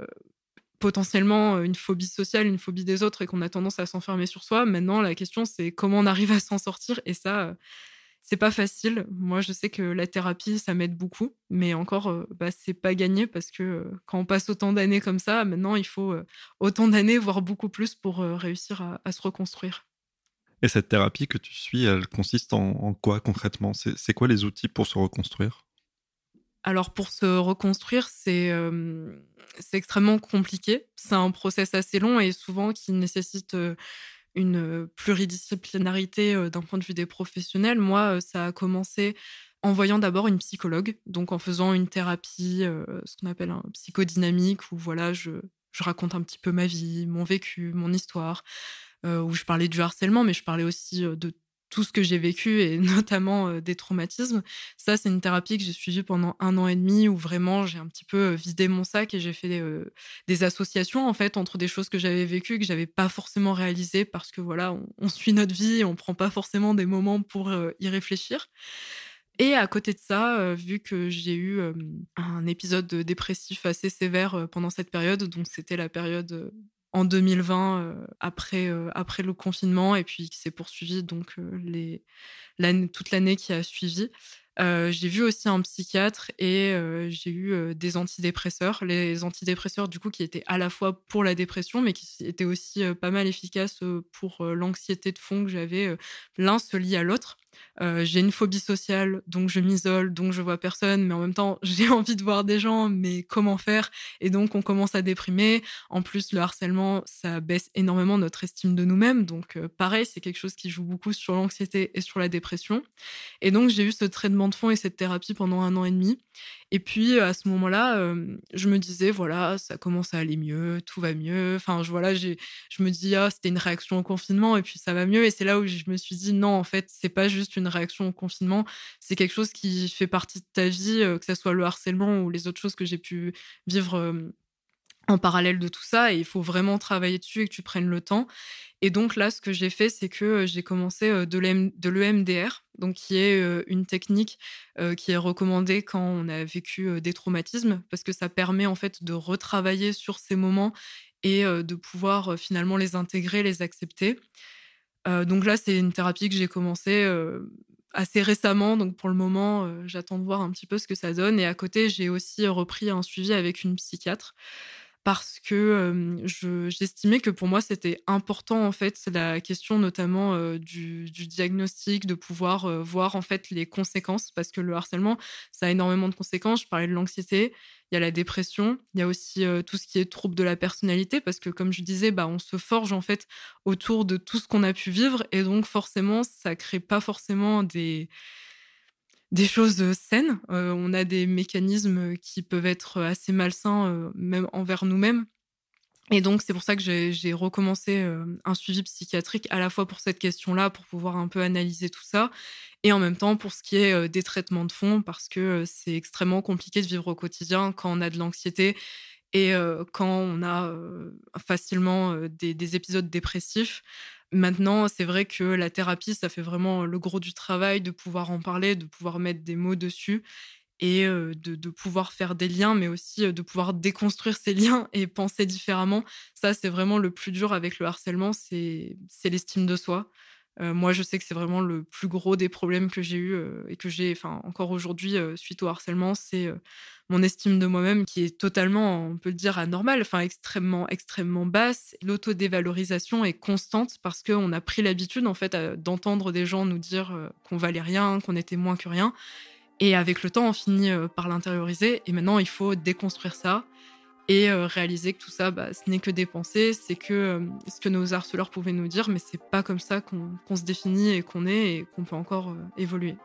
potentiellement euh, une phobie sociale, une phobie des autres et qu'on a tendance à s'enfermer sur soi. Maintenant, la question, c'est comment on arrive à s'en sortir. Et ça, euh, c'est pas facile. Moi, je sais que la thérapie, ça m'aide beaucoup. Mais encore, euh, bah, c'est pas gagné parce que quand on passe autant d'années comme ça, maintenant, il faut autant d'années, voire beaucoup plus pour réussir à, se reconstruire. Et cette thérapie que tu suis, elle consiste en quoi concrètement? C'est quoi les outils pour se reconstruire? Alors pour se reconstruire, c'est extrêmement compliqué. C'est un process assez long et souvent qui nécessite une pluridisciplinarité d'un point de vue des professionnels. Moi, ça a commencé en voyant d'abord une psychologue, donc en faisant une thérapie, ce qu'on appelle un psychodynamique, où voilà, je, je, raconte un petit peu ma vie, mon vécu, mon histoire, où je parlais du harcèlement, mais je parlais aussi de tout ce que j'ai vécu et notamment des traumatismes. Ça, c'est une thérapie que j'ai suivie pendant un an et demi où vraiment j'ai un petit peu vidé mon sac et j'ai fait des associations en fait entre des choses que j'avais vécues que j'avais pas forcément réalisées parce que voilà, on, suit notre vie et on prend pas forcément des moments pour y réfléchir. Et à côté de ça, vu que j'ai eu un épisode dépressif assez sévère pendant cette période, donc c'était la période en 2020 euh, après euh, après le confinement et puis qui s'est poursuivi donc euh, les toute l'année qui a suivi. j'ai vu aussi un psychiatre et j'ai eu des antidépresseurs. Les antidépresseurs, du coup, qui étaient à la fois pour la dépression, mais qui étaient aussi pas mal efficaces pour l'anxiété de fond que j'avais. L'un se lie à l'autre. Euh, j'ai une phobie sociale, donc je m'isole, donc je vois personne, mais en même temps, j'ai envie de voir des gens, mais comment faire? Et donc, on commence à déprimer. En plus, le harcèlement, ça baisse énormément notre estime de nous-mêmes. Donc, euh, pareil, c'est quelque chose qui joue beaucoup sur l'anxiété et sur la dépression. Et donc, j'ai eu ce traitement de fond et cette thérapie pendant un an et demi. Et puis, à ce moment-là, je me disais, voilà, ça commence à aller mieux, tout va mieux. Enfin, je, voilà, je me dis, ah, c'était une réaction au confinement et puis ça va mieux. Et c'est là où je me suis dit, non, en fait, c'est pas juste une réaction au confinement, c'est quelque chose qui fait partie de ta vie, que ce soit le harcèlement ou les autres choses que j'ai pu vivre en parallèle de tout ça. Il faut vraiment travailler dessus et que tu prennes le temps. Et donc là, ce que j'ai fait, c'est que j'ai commencé de l'EMDR, donc qui est une technique qui est recommandée quand on a vécu des traumatismes, parce que ça permet en fait de retravailler sur ces moments et de pouvoir finalement les intégrer, les accepter. donc là, c'est une thérapie que j'ai commencé assez récemment, donc pour le moment, j'attends de voir un petit peu ce que ça donne. Et à côté, j'ai aussi repris un suivi avec une psychiatre. Parce que j'estimais que pour moi c'était important en fait la question notamment du, diagnostic de pouvoir voir en fait les conséquences parce que le harcèlement ça a énormément de conséquences. Je parlais de l'anxiété il y a la dépression il y a aussi tout ce qui est trouble de la personnalité parce que comme je disais bah on se forge en fait autour de tout ce qu'on a pu vivre et donc forcément ça crée pas forcément des des choses saines. on a des mécanismes qui peuvent être assez malsains, même envers nous-mêmes. Et donc, c'est pour ça que j'ai recommencé un suivi psychiatrique à la fois pour cette question-là, pour pouvoir un peu analyser tout ça, et en même temps pour ce qui est des traitements de fond, parce que c'est extrêmement compliqué de vivre au quotidien quand on a de l'anxiété et quand on a facilement des, épisodes dépressifs. Maintenant, c'est vrai que la thérapie, ça fait vraiment le gros du travail de pouvoir en parler, de pouvoir mettre des mots dessus et de, pouvoir faire des liens, mais aussi de pouvoir déconstruire ces liens et penser différemment. Ça, c'est vraiment le plus dur avec le harcèlement, c'est l'estime de soi. Moi, je sais que c'est vraiment le plus gros des problèmes que j'ai eu et que j'ai, encore aujourd'hui, suite au harcèlement, c'est mon estime de moi-même qui est totalement, on peut le dire, anormale, enfin extrêmement, extrêmement basse. L'autodévalorisation est constante parce qu'on a pris l'habitude en fait d'entendre des gens nous dire euh, qu'on valait rien, qu'on était moins que rien. Et avec le temps, on finit euh, par l'intérioriser. Et maintenant, il faut déconstruire ça et euh, réaliser que tout ça, bah, ce n'est que des pensées, c'est que ce que nos harceleurs pouvaient nous dire, mais c'est pas comme ça qu'on se définit et qu'on est et qu'on peut encore évoluer.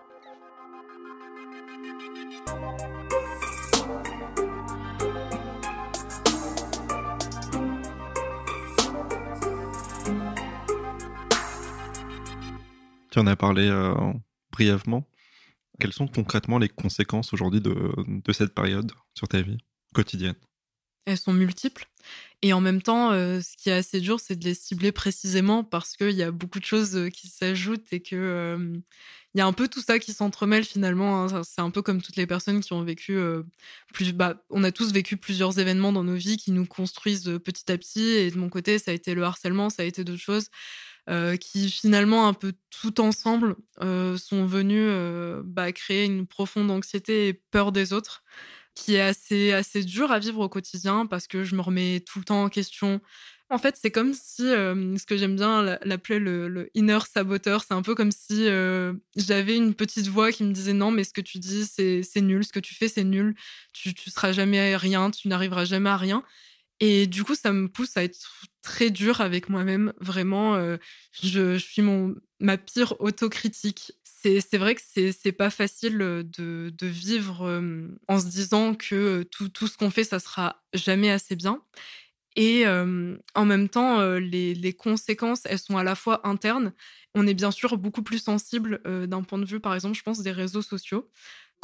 Tu en as parlé euh, brièvement. Quelles sont concrètement les conséquences aujourd'hui de, cette période sur ta vie quotidienne? Elles sont multiples. Et en même temps, euh, ce qui est assez dur, c'est de les cibler précisément parce qu'il y a beaucoup de choses euh, qui s'ajoutent et que il y a un peu tout ça qui s'entremêle finalement. Hein. C'est un peu comme toutes les personnes qui ont vécu plus. Bah, on a tous vécu plusieurs événements dans nos vies qui nous construisent petit à petit. Et de mon côté, ça a été le harcèlement, ça a été d'autres choses. Euh, qui finalement un peu tout ensemble euh, sont venus euh, bah, créer une profonde anxiété et peur des autres qui est assez assez dur à vivre au quotidien parce que je me remets tout le temps en question. En fait, c'est comme si, ce que j'aime bien l'appeler le, inner saboteur, c'est un peu comme si j'avais une petite voix qui me disait non, mais ce que tu dis, c'est nul, ce que tu fais, c'est nul, tu, tu seras jamais rien, tu n'arriveras jamais à rien. Et du coup, ça me pousse à être très dur avec moi-même. Vraiment, euh, je, suis mon, ma pire autocritique. C'est vrai que c'est pas facile de, vivre en se disant que tout, ce qu'on fait, ça sera jamais assez bien. Et en même temps, les, les, conséquences, elles sont à la fois internes. On est bien sûr beaucoup plus sensible d'un point de vue, par exemple, je pense, des réseaux sociaux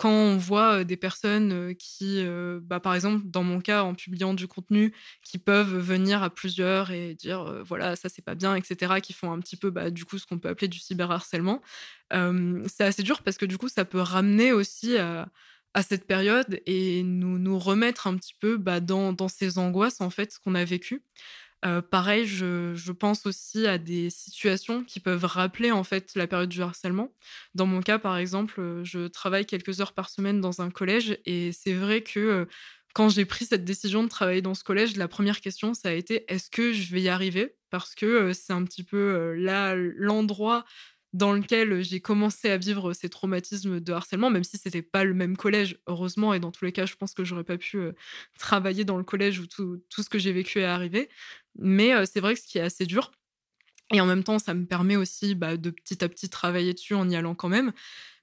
quand on voit des personnes qui, bah, par exemple, dans mon cas, en publiant du contenu, qui peuvent venir à plusieurs et dire voilà, ça c'est pas bien, etc., qui font un petit peu, bah, du coup, ce qu'on peut appeler du cyberharcèlement, c'est assez dur parce que du coup, ça peut ramener aussi à, cette période et nous, nous remettre un petit peu bah, dans, dans ces angoisses, en fait, qu'on a vécues. Euh, pareil, je, pense aussi à des situations qui peuvent rappeler en fait la période du harcèlement. Dans mon cas, par exemple, euh, je travaille quelques heures par semaine dans un collège et c'est vrai que euh, quand j'ai pris cette décision de travailler dans ce collège, la première question, ça a été est-ce que je vais y arriver? Parce que c'est un petit peu là l'endroit dans lequel j'ai commencé à vivre ces traumatismes de harcèlement, même si c'était pas le même collège, heureusement, et dans tous les cas, je pense que j'aurais pas pu travailler dans le collège où tout, tout ce que j'ai vécu est arrivé. Mais c'est vrai que ce qui est assez dur, et en même temps, ça me permet aussi bah, de petit à petit travailler dessus en y allant quand même.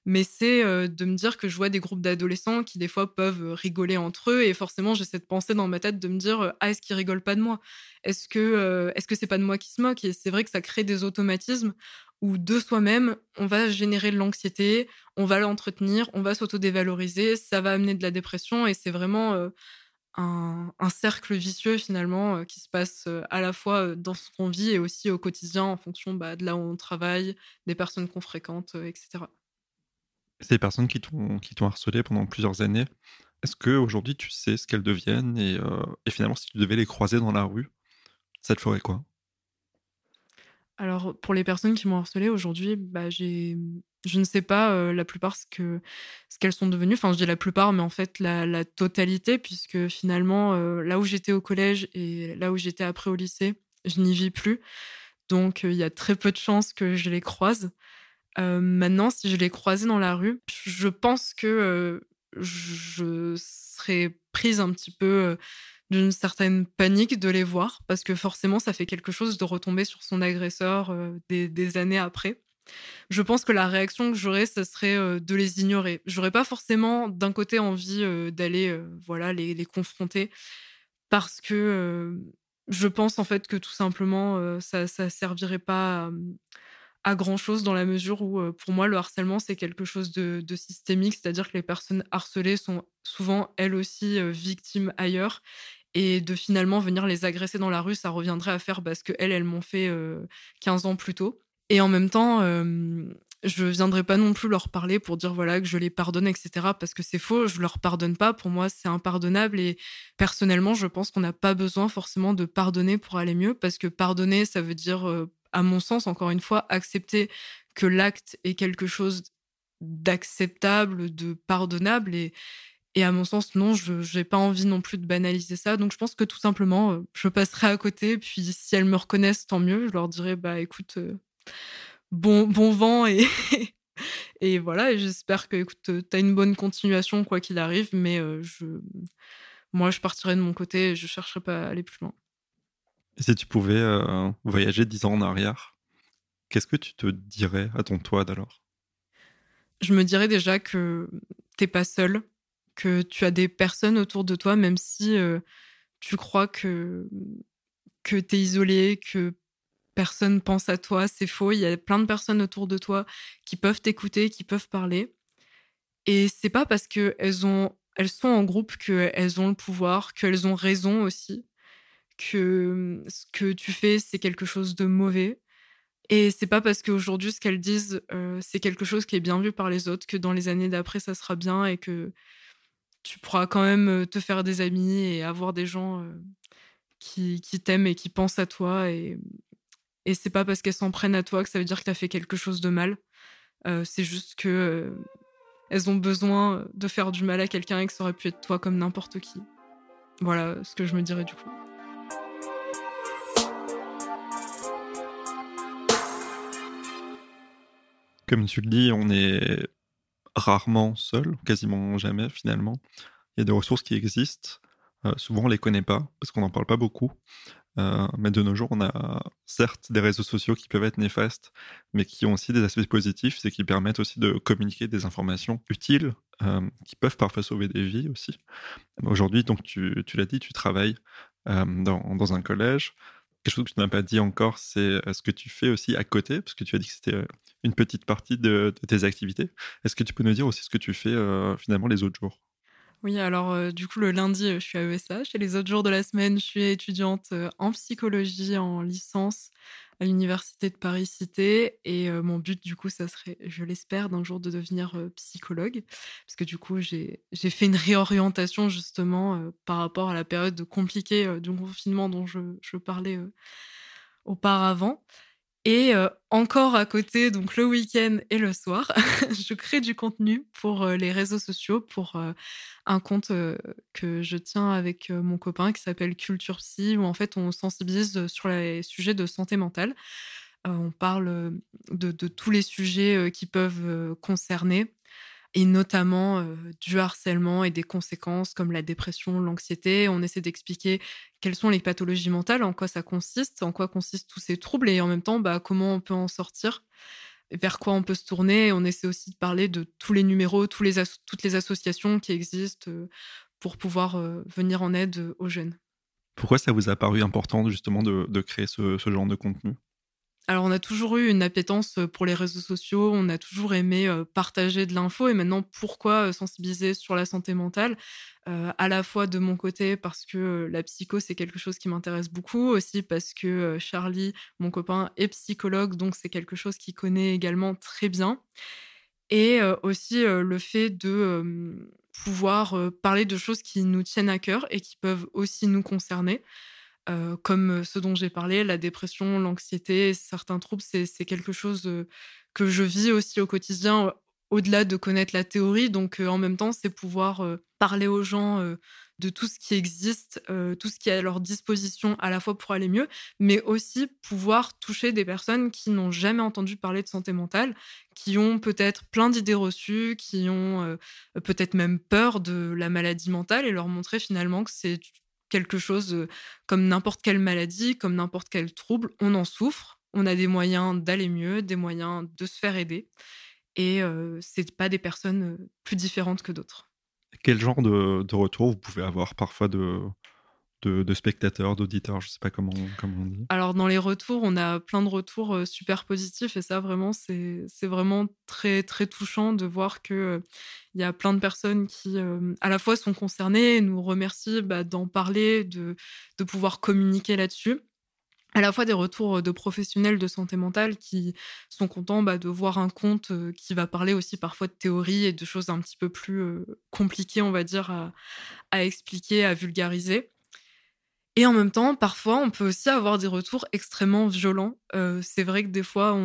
Mais c'est de me dire que je vois des groupes d'adolescents qui, des fois, peuvent rigoler entre eux. Et forcément, j'ai cette pensée dans ma tête de me dire Ah, est-ce qu'ils rigolent pas de moi? Est-ce que est-ce que c'est pas de moi qui se moque? Et c'est vrai que ça crée des automatismes où de soi-même, on va générer de l'anxiété, on va l'entretenir, on va s'autodévaloriser, ça va amener de la dépression. Et c'est vraiment un, cercle vicieux finalement qui se passe à la fois dans ce qu'on vit et aussi au quotidien en fonction bah, de là où on travaille, des personnes qu'on fréquente, etc. Ces personnes qui t'ont harcelé pendant plusieurs années, est-ce qu'aujourd'hui tu sais ce qu'elles deviennent et, et, finalement si tu devais les croiser dans la rue, ça te ferait quoi? Alors, pour les personnes qui m'ont harcelé aujourd'hui, bah, j'ai Je ne sais pas la plupart ce que ce qu'elles sont devenues. Enfin, je dis la plupart, mais en fait la, totalité, puisque finalement là où j'étais au collège et là où j'étais après au lycée, je n'y vis plus. Donc il y a très peu de chances que je les croise. maintenant, si je les croisais dans la rue, je pense que je serais prise un petit peu d'une certaine panique de les voir, parce que forcément, ça fait quelque chose de retomber sur son agresseur des, années après. Je pense que la réaction que j'aurais, ce serait de les ignorer. J'aurais pas forcément d'un côté envie d'aller voilà les, confronter parce que je pense en fait que tout simplement ça ça servirait pas à, grand chose dans la mesure où pour moi le harcèlement c'est quelque chose de, systémique, c'est-à-dire que les personnes harcelées sont souvent elles aussi victimes ailleurs et de finalement venir les agresser dans la rue, ça reviendrait à faire parce que elles, elles m'ont fait 15 ans plus tôt. Et en même temps, je viendrai pas non plus leur parler pour dire voilà que je les pardonne, etc. Parce que c'est faux, je leur pardonne pas. Pour moi, c'est impardonnable. Et personnellement, je pense qu'on n'a pas besoin forcément de pardonner pour aller mieux, parce que pardonner, ça veut dire, à mon sens, encore une fois, accepter que l'acte est quelque chose d'acceptable, de pardonnable. Et, et à mon sens, non, je n'ai pas envie non plus de banaliser ça. Donc, je pense que tout simplement, je passerai à côté. Puis, si elles me reconnaissent, tant mieux. Je leur dirai, bah, écoute, bon, bon vent et, et voilà. Et j'espère que écoute, tu as une bonne continuation, quoi qu'il arrive. Mais je, moi, je partirai de mon côté et je chercherai pas à aller plus loin. Et si tu pouvais voyager dix ans en arrière, qu'est-ce que tu te dirais à ton toi d'alors? Je me dirais déjà que t'es pas seul, que tu as des personnes autour de toi, même si tu crois que, que tu es isolé, que personne pense à toi, c'est faux. Il y a plein de personnes autour de toi qui peuvent t'écouter, qui peuvent parler. Et c'est pas parce qu'elles ont, elles sont en groupe qu'elles ont le pouvoir, qu'elles ont raison aussi, que ce que tu fais, c'est quelque chose de mauvais. Et c'est pas parce qu'aujourd'hui, ce qu'elles disent, euh, c'est quelque chose qui est bien vu par les autres, que dans les années d'après, ça sera bien et que tu pourras quand même euh, te faire des amis et avoir des gens euh, qui, t'aiment et qui pensent à toi. Et c'est pas parce qu'elles s'en prennent à toi que ça veut dire que tu as fait quelque chose de mal. Euh, c'est juste que euh, elles ont besoin de faire du mal à quelqu'un et que ça aurait pu être toi comme n'importe qui. Voilà ce que je me dirais du coup. Comme tu le dis, on est rarement seul, quasiment jamais finalement. Il y a des ressources qui existent. Euh, souvent, on les connaît pas parce qu'on n'en parle pas beaucoup. Euh, mais de nos jours, on a certes des réseaux sociaux qui peuvent être néfastes, mais qui ont aussi des aspects positifs, c'est qu'ils permettent aussi de communiquer des informations utiles, euh, qui peuvent parfois sauver des vies aussi. Aujourd'hui, donc tu, tu l'as dit, tu travailles euh, dans, dans, un collège. Quelque chose que tu n'as pas dit encore, c'est ce que tu fais aussi à côté, parce que tu as dit que c'était une petite partie de, de tes activités. Est-ce que tu peux nous dire aussi ce que tu fais finalement les autres jours? Oui, alors euh, du coup, le lundi, euh, je suis à ESH et les autres jours de la semaine, je suis étudiante euh, en psychologie en licence à l'Université de Paris-Cité. Et mon but, du coup, ça serait, je l'espère, d'un jour de devenir psychologue. Parce que du coup, j'ai fait une réorientation justement par rapport à la période compliquée du confinement dont je, je parlais auparavant. Et encore à côté, donc le week-end et le soir, je crée du contenu pour les réseaux sociaux, pour un compte que je tiens avec mon copain qui s'appelle Culture Psy, où en fait on sensibilise sur les sujets de santé mentale. on parle de, tous les sujets qui peuvent concerner et notamment du harcèlement et des conséquences comme la dépression, l'anxiété. On essaie d'expliquer quelles sont les pathologies mentales, en quoi ça consiste, en quoi consistent tous ces troubles et en même temps bah, comment on peut en sortir, vers quoi on peut se tourner. On essaie aussi de parler de tous les numéros, toutes les associations qui existent pour pouvoir venir en aide aux jeunes. Pourquoi ça vous a paru important justement de, créer ce genre de contenu? Alors, on a toujours eu une appétence pour les réseaux sociaux, on a toujours aimé partager de l'info. Et maintenant, pourquoi sensibiliser sur la santé mentale À la fois de mon côté, parce que la psycho, c'est quelque chose qui m'intéresse beaucoup, aussi parce que Charlie, mon copain, est psychologue, donc c'est quelque chose qu'il connaît également très bien. Et aussi le fait de pouvoir parler de choses qui nous tiennent à cœur et qui peuvent aussi nous concerner. Euh, comme ce dont j'ai parlé, la dépression, l'anxiété, certains troubles, c'est quelque chose que je vis aussi au quotidien au-delà de connaître la théorie. Donc, en même temps, c'est pouvoir parler aux gens de tout ce qui existe, tout ce qui est à leur disposition à la fois pour aller mieux, mais aussi pouvoir toucher des personnes qui n'ont jamais entendu parler de santé mentale, qui ont peut-être plein d'idées reçues, qui ont peut-être même peur de la maladie mentale et leur montrer finalement que c'est quelque chose comme n'importe quelle maladie, comme n'importe quel trouble, on en souffre, on a des moyens d'aller mieux, des moyens de se faire aider et c'est pas des personnes plus différentes que d'autres. Quel genre de, de, retour vous pouvez avoir parfois de, de, spectateurs, d'auditeurs, je sais pas comment, comment on dit Alors dans les retours, on a plein de retours super positifs et ça vraiment c'est vraiment très très touchant de voir que il y a plein de personnes qui à la fois sont concernées et nous remercient bah, d'en parler, de, de pouvoir communiquer là-dessus à la fois des retours de professionnels de santé mentale qui sont contents bah, de voir un compte qui va parler aussi parfois de théorie et de choses un petit peu plus compliquées, on va dire, à, expliquer, à vulgariser. Et en même temps, parfois, on peut aussi avoir des retours extrêmement violents. c'est vrai que des fois,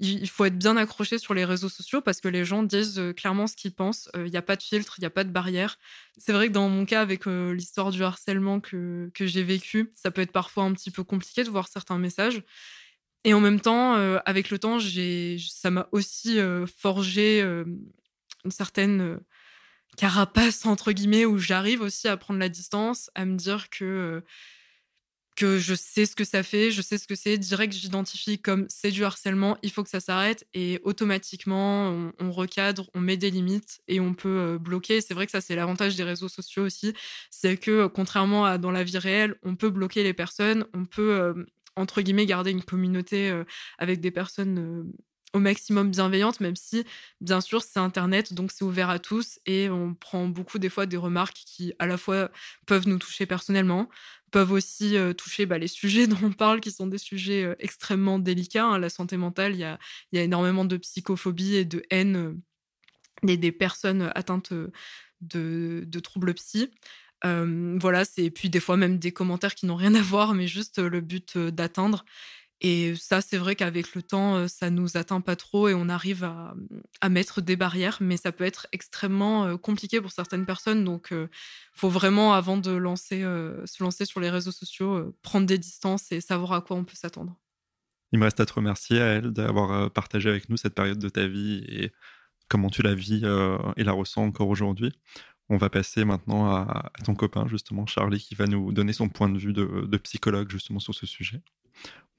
il faut être bien accroché sur les réseaux sociaux parce que les gens disent euh, clairement ce qu'ils pensent. Il n'y a pas de filtre, il n'y a pas de barrière. C'est vrai que dans mon cas, avec euh, l'histoire du harcèlement que, que j'ai vécu, ça peut être parfois un petit peu compliqué de voir certains messages. Et en même temps, euh, avec le temps, ça m'a aussi forgé une certaine carapace, entre guillemets, où j'arrive aussi à prendre la distance, à me dire que que je sais ce que ça fait, je sais ce que c'est, direct j'identifie comme c'est du harcèlement, il faut que ça s'arrête et automatiquement on, recadre, on met des limites et on peut euh, bloquer. C'est vrai que ça c'est l'avantage des réseaux sociaux aussi, c'est que contrairement à dans la vie réelle, on peut bloquer les personnes, on peut euh, entre guillemets garder une communauté euh, avec des personnes au maximum bienveillantes, même si, bien sûr, c'est Internet, donc c'est ouvert à tous et on prend beaucoup des fois des remarques qui, à la fois, peuvent nous toucher personnellement, peuvent aussi toucher bah, les sujets dont on parle, qui sont des sujets extrêmement délicats. Hein. La santé mentale, il y a, y a, énormément de psychophobie et de haine des, des personnes atteintes de, de troubles psy. voilà, c'est puis des fois même des commentaires qui n'ont rien à voir, mais juste le but d'atteindre. Et ça, c'est vrai qu'avec le temps, ça nous atteint pas trop et on arrive à, à, mettre des barrières, mais ça peut être extrêmement compliqué pour certaines personnes. Donc, il faut vraiment, avant de se lancer sur les réseaux sociaux, prendre des distances et savoir à quoi on peut s'attendre. Il me reste à te remercier, elle, d'avoir partagé avec nous cette période de ta vie et comment tu la vis et la ressens encore aujourd'hui. On va passer maintenant à, ton copain, justement, Charlie, qui va nous donner son point de vue de psychologue, justement, sur ce sujet.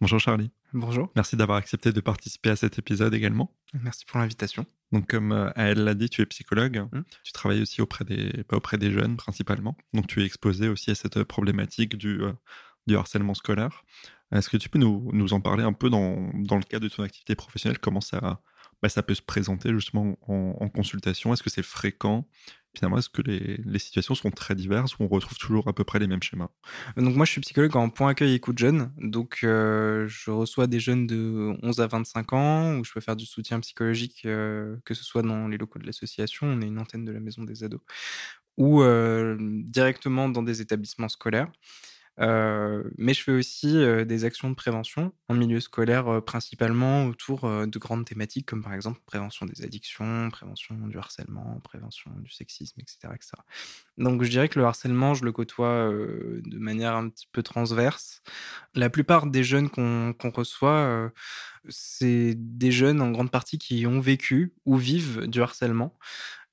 Bonjour Charlie. Bonjour. Merci d'avoir accepté de participer à cet épisode également. Merci pour l'invitation. Donc comme euh, elle l'a dit, tu es psychologue. Mmh. Tu travailles aussi auprès des, pas auprès des jeunes principalement. Donc tu es exposé aussi à cette problématique du, euh, du harcèlement scolaire. Est-ce que tu peux nous, nous, en parler un peu dans, dans, le cadre de ton activité professionnelle? Comment ça, bah, ça peut se présenter justement en, en consultation? Est-ce que c'est fréquent? Finalement, est-ce que les, situations sont très diverses ou on retrouve toujours à peu près les mêmes schémas? Donc moi, je suis psychologue en point accueil écoute jeunes. Donc euh, je reçois des jeunes de 11 à 25 ans où je peux faire du soutien psychologique, euh, que ce soit dans les locaux de l'association, on est une antenne de la maison des ados, ou euh, directement dans des établissements scolaires. Mais je fais aussi des actions de prévention en milieu scolaire, principalement autour de grandes thématiques comme par exemple prévention des addictions, prévention du harcèlement, prévention du sexisme, etc., etc. Donc je dirais que le harcèlement, je le côtoie de manière un petit peu transverse. La plupart des jeunes qu'on reçoit, c'est des jeunes en grande partie qui ont vécu ou vivent du harcèlement.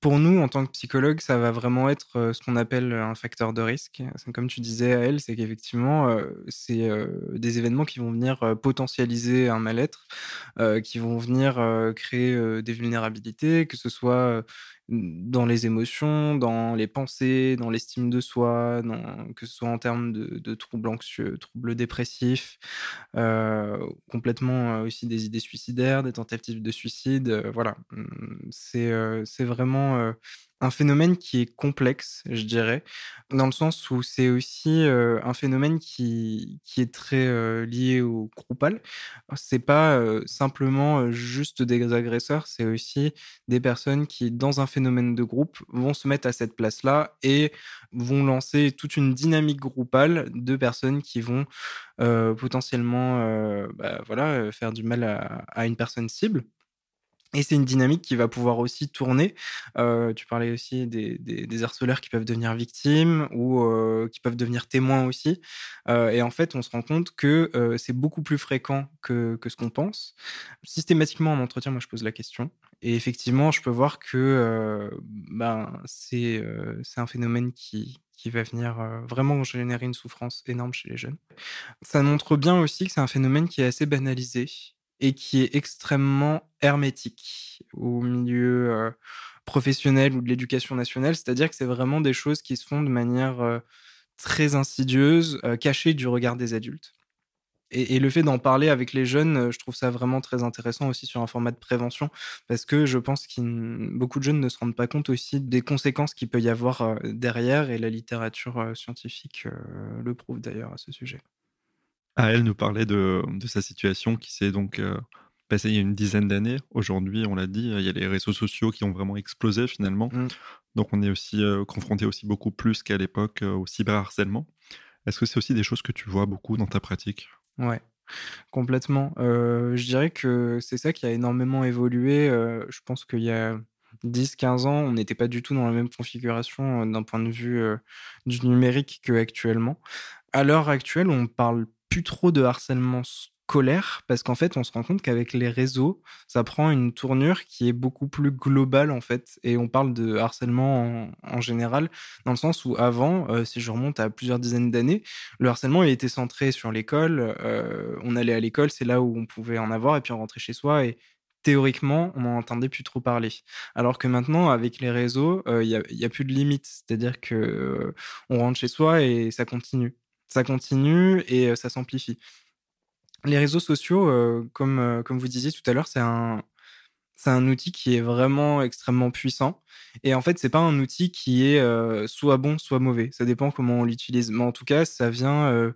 Pour nous, en tant que psychologue, ça va vraiment être ce qu'on appelle un facteur de risque. Comme tu disais à elle, c'est qu'effectivement, c'est des événements qui vont venir potentialiser un mal-être, qui vont venir créer des vulnérabilités, que ce soit dans les émotions, dans les pensées, dans l'estime de soi, que ce soit en termes de, troubles anxieux, troubles dépressifs, euh, complètement euh, aussi des idées suicidaires, des tentatives de suicide. Euh, voilà, mmh, c'est vraiment un phénomène qui est complexe, je dirais, dans le sens où c'est aussi un phénomène qui, qui est très lié au groupal. C'est pas simplement juste des agresseurs, c'est aussi des personnes qui, dans un phénomène de groupe, vont se mettre à cette place-là et vont lancer toute une dynamique groupale de personnes qui vont potentiellement bah, voilà, faire du mal à, à une personne cible Et c'est une dynamique qui va pouvoir aussi tourner. Euh, tu parlais aussi des, des, harceleurs qui peuvent devenir victimes ou euh, qui peuvent devenir témoins aussi. Euh, et en fait, on se rend compte que c'est beaucoup plus fréquent que, ce qu'on pense. Systématiquement en entretien, moi, je pose la question. Et effectivement, je peux voir que ben, c'est c'est un phénomène qui, qui va venir vraiment générer une souffrance énorme chez les jeunes. Ça montre bien aussi que c'est un phénomène qui est assez banalisé et qui est extrêmement hermétique au milieu professionnel ou de l'éducation nationale. C'est-à-dire que c'est vraiment des choses qui se font de manière très insidieuse, cachée du regard des adultes. Et, le fait d'en parler avec les jeunes, je trouve ça vraiment très intéressant aussi sur un format de prévention, parce que je pense que beaucoup de jeunes ne se rendent pas compte aussi des conséquences qu'il peut y avoir derrière, et la littérature scientifique le prouve d'ailleurs à ce sujet. Elle nous parlait de, sa situation qui s'est donc euh, passée il y a une dizaine d'années. Aujourd'hui, on l'a dit, il y a les réseaux sociaux qui ont vraiment explosé finalement. Mmh. Donc on est aussi euh, confronté aussi beaucoup plus qu'à l'époque euh, au cyberharcèlement. Est-ce que c'est aussi des choses que tu vois beaucoup dans ta pratique? Ouais, complètement. je dirais que c'est ça qui a énormément évolué. je pense qu'il y a 10-15 ans, on n'était pas du tout dans la même configuration d'un point de vue du numérique qu'actuellement. À l'heure actuelle, on parle plus trop de harcèlement scolaire parce qu'en fait, on se rend compte qu'avec les réseaux, ça prend une tournure qui est beaucoup plus globale en fait. Et on parle de harcèlement en, général, dans le sens où avant, euh, si je remonte à plusieurs dizaines d'années, le harcèlement il était centré sur l'école. Euh, on allait à l'école, c'est là où on pouvait en avoir, et puis on rentrait chez soi et théoriquement, on n'en entendait plus trop parler. Alors que maintenant, avec les réseaux, euh, il n'y a, a, plus de limite. C'est-à-dire que on rentre chez soi et ça continue ça continue et ça s'amplifie. Les réseaux sociaux, comme, comme vous disiez tout à l'heure, c'est un, c'est un outil qui est vraiment extrêmement puissant. Et en fait, c'est pas un outil qui est soit bon, soit mauvais. Ça dépend comment on l'utilise. Mais en tout cas, ça vient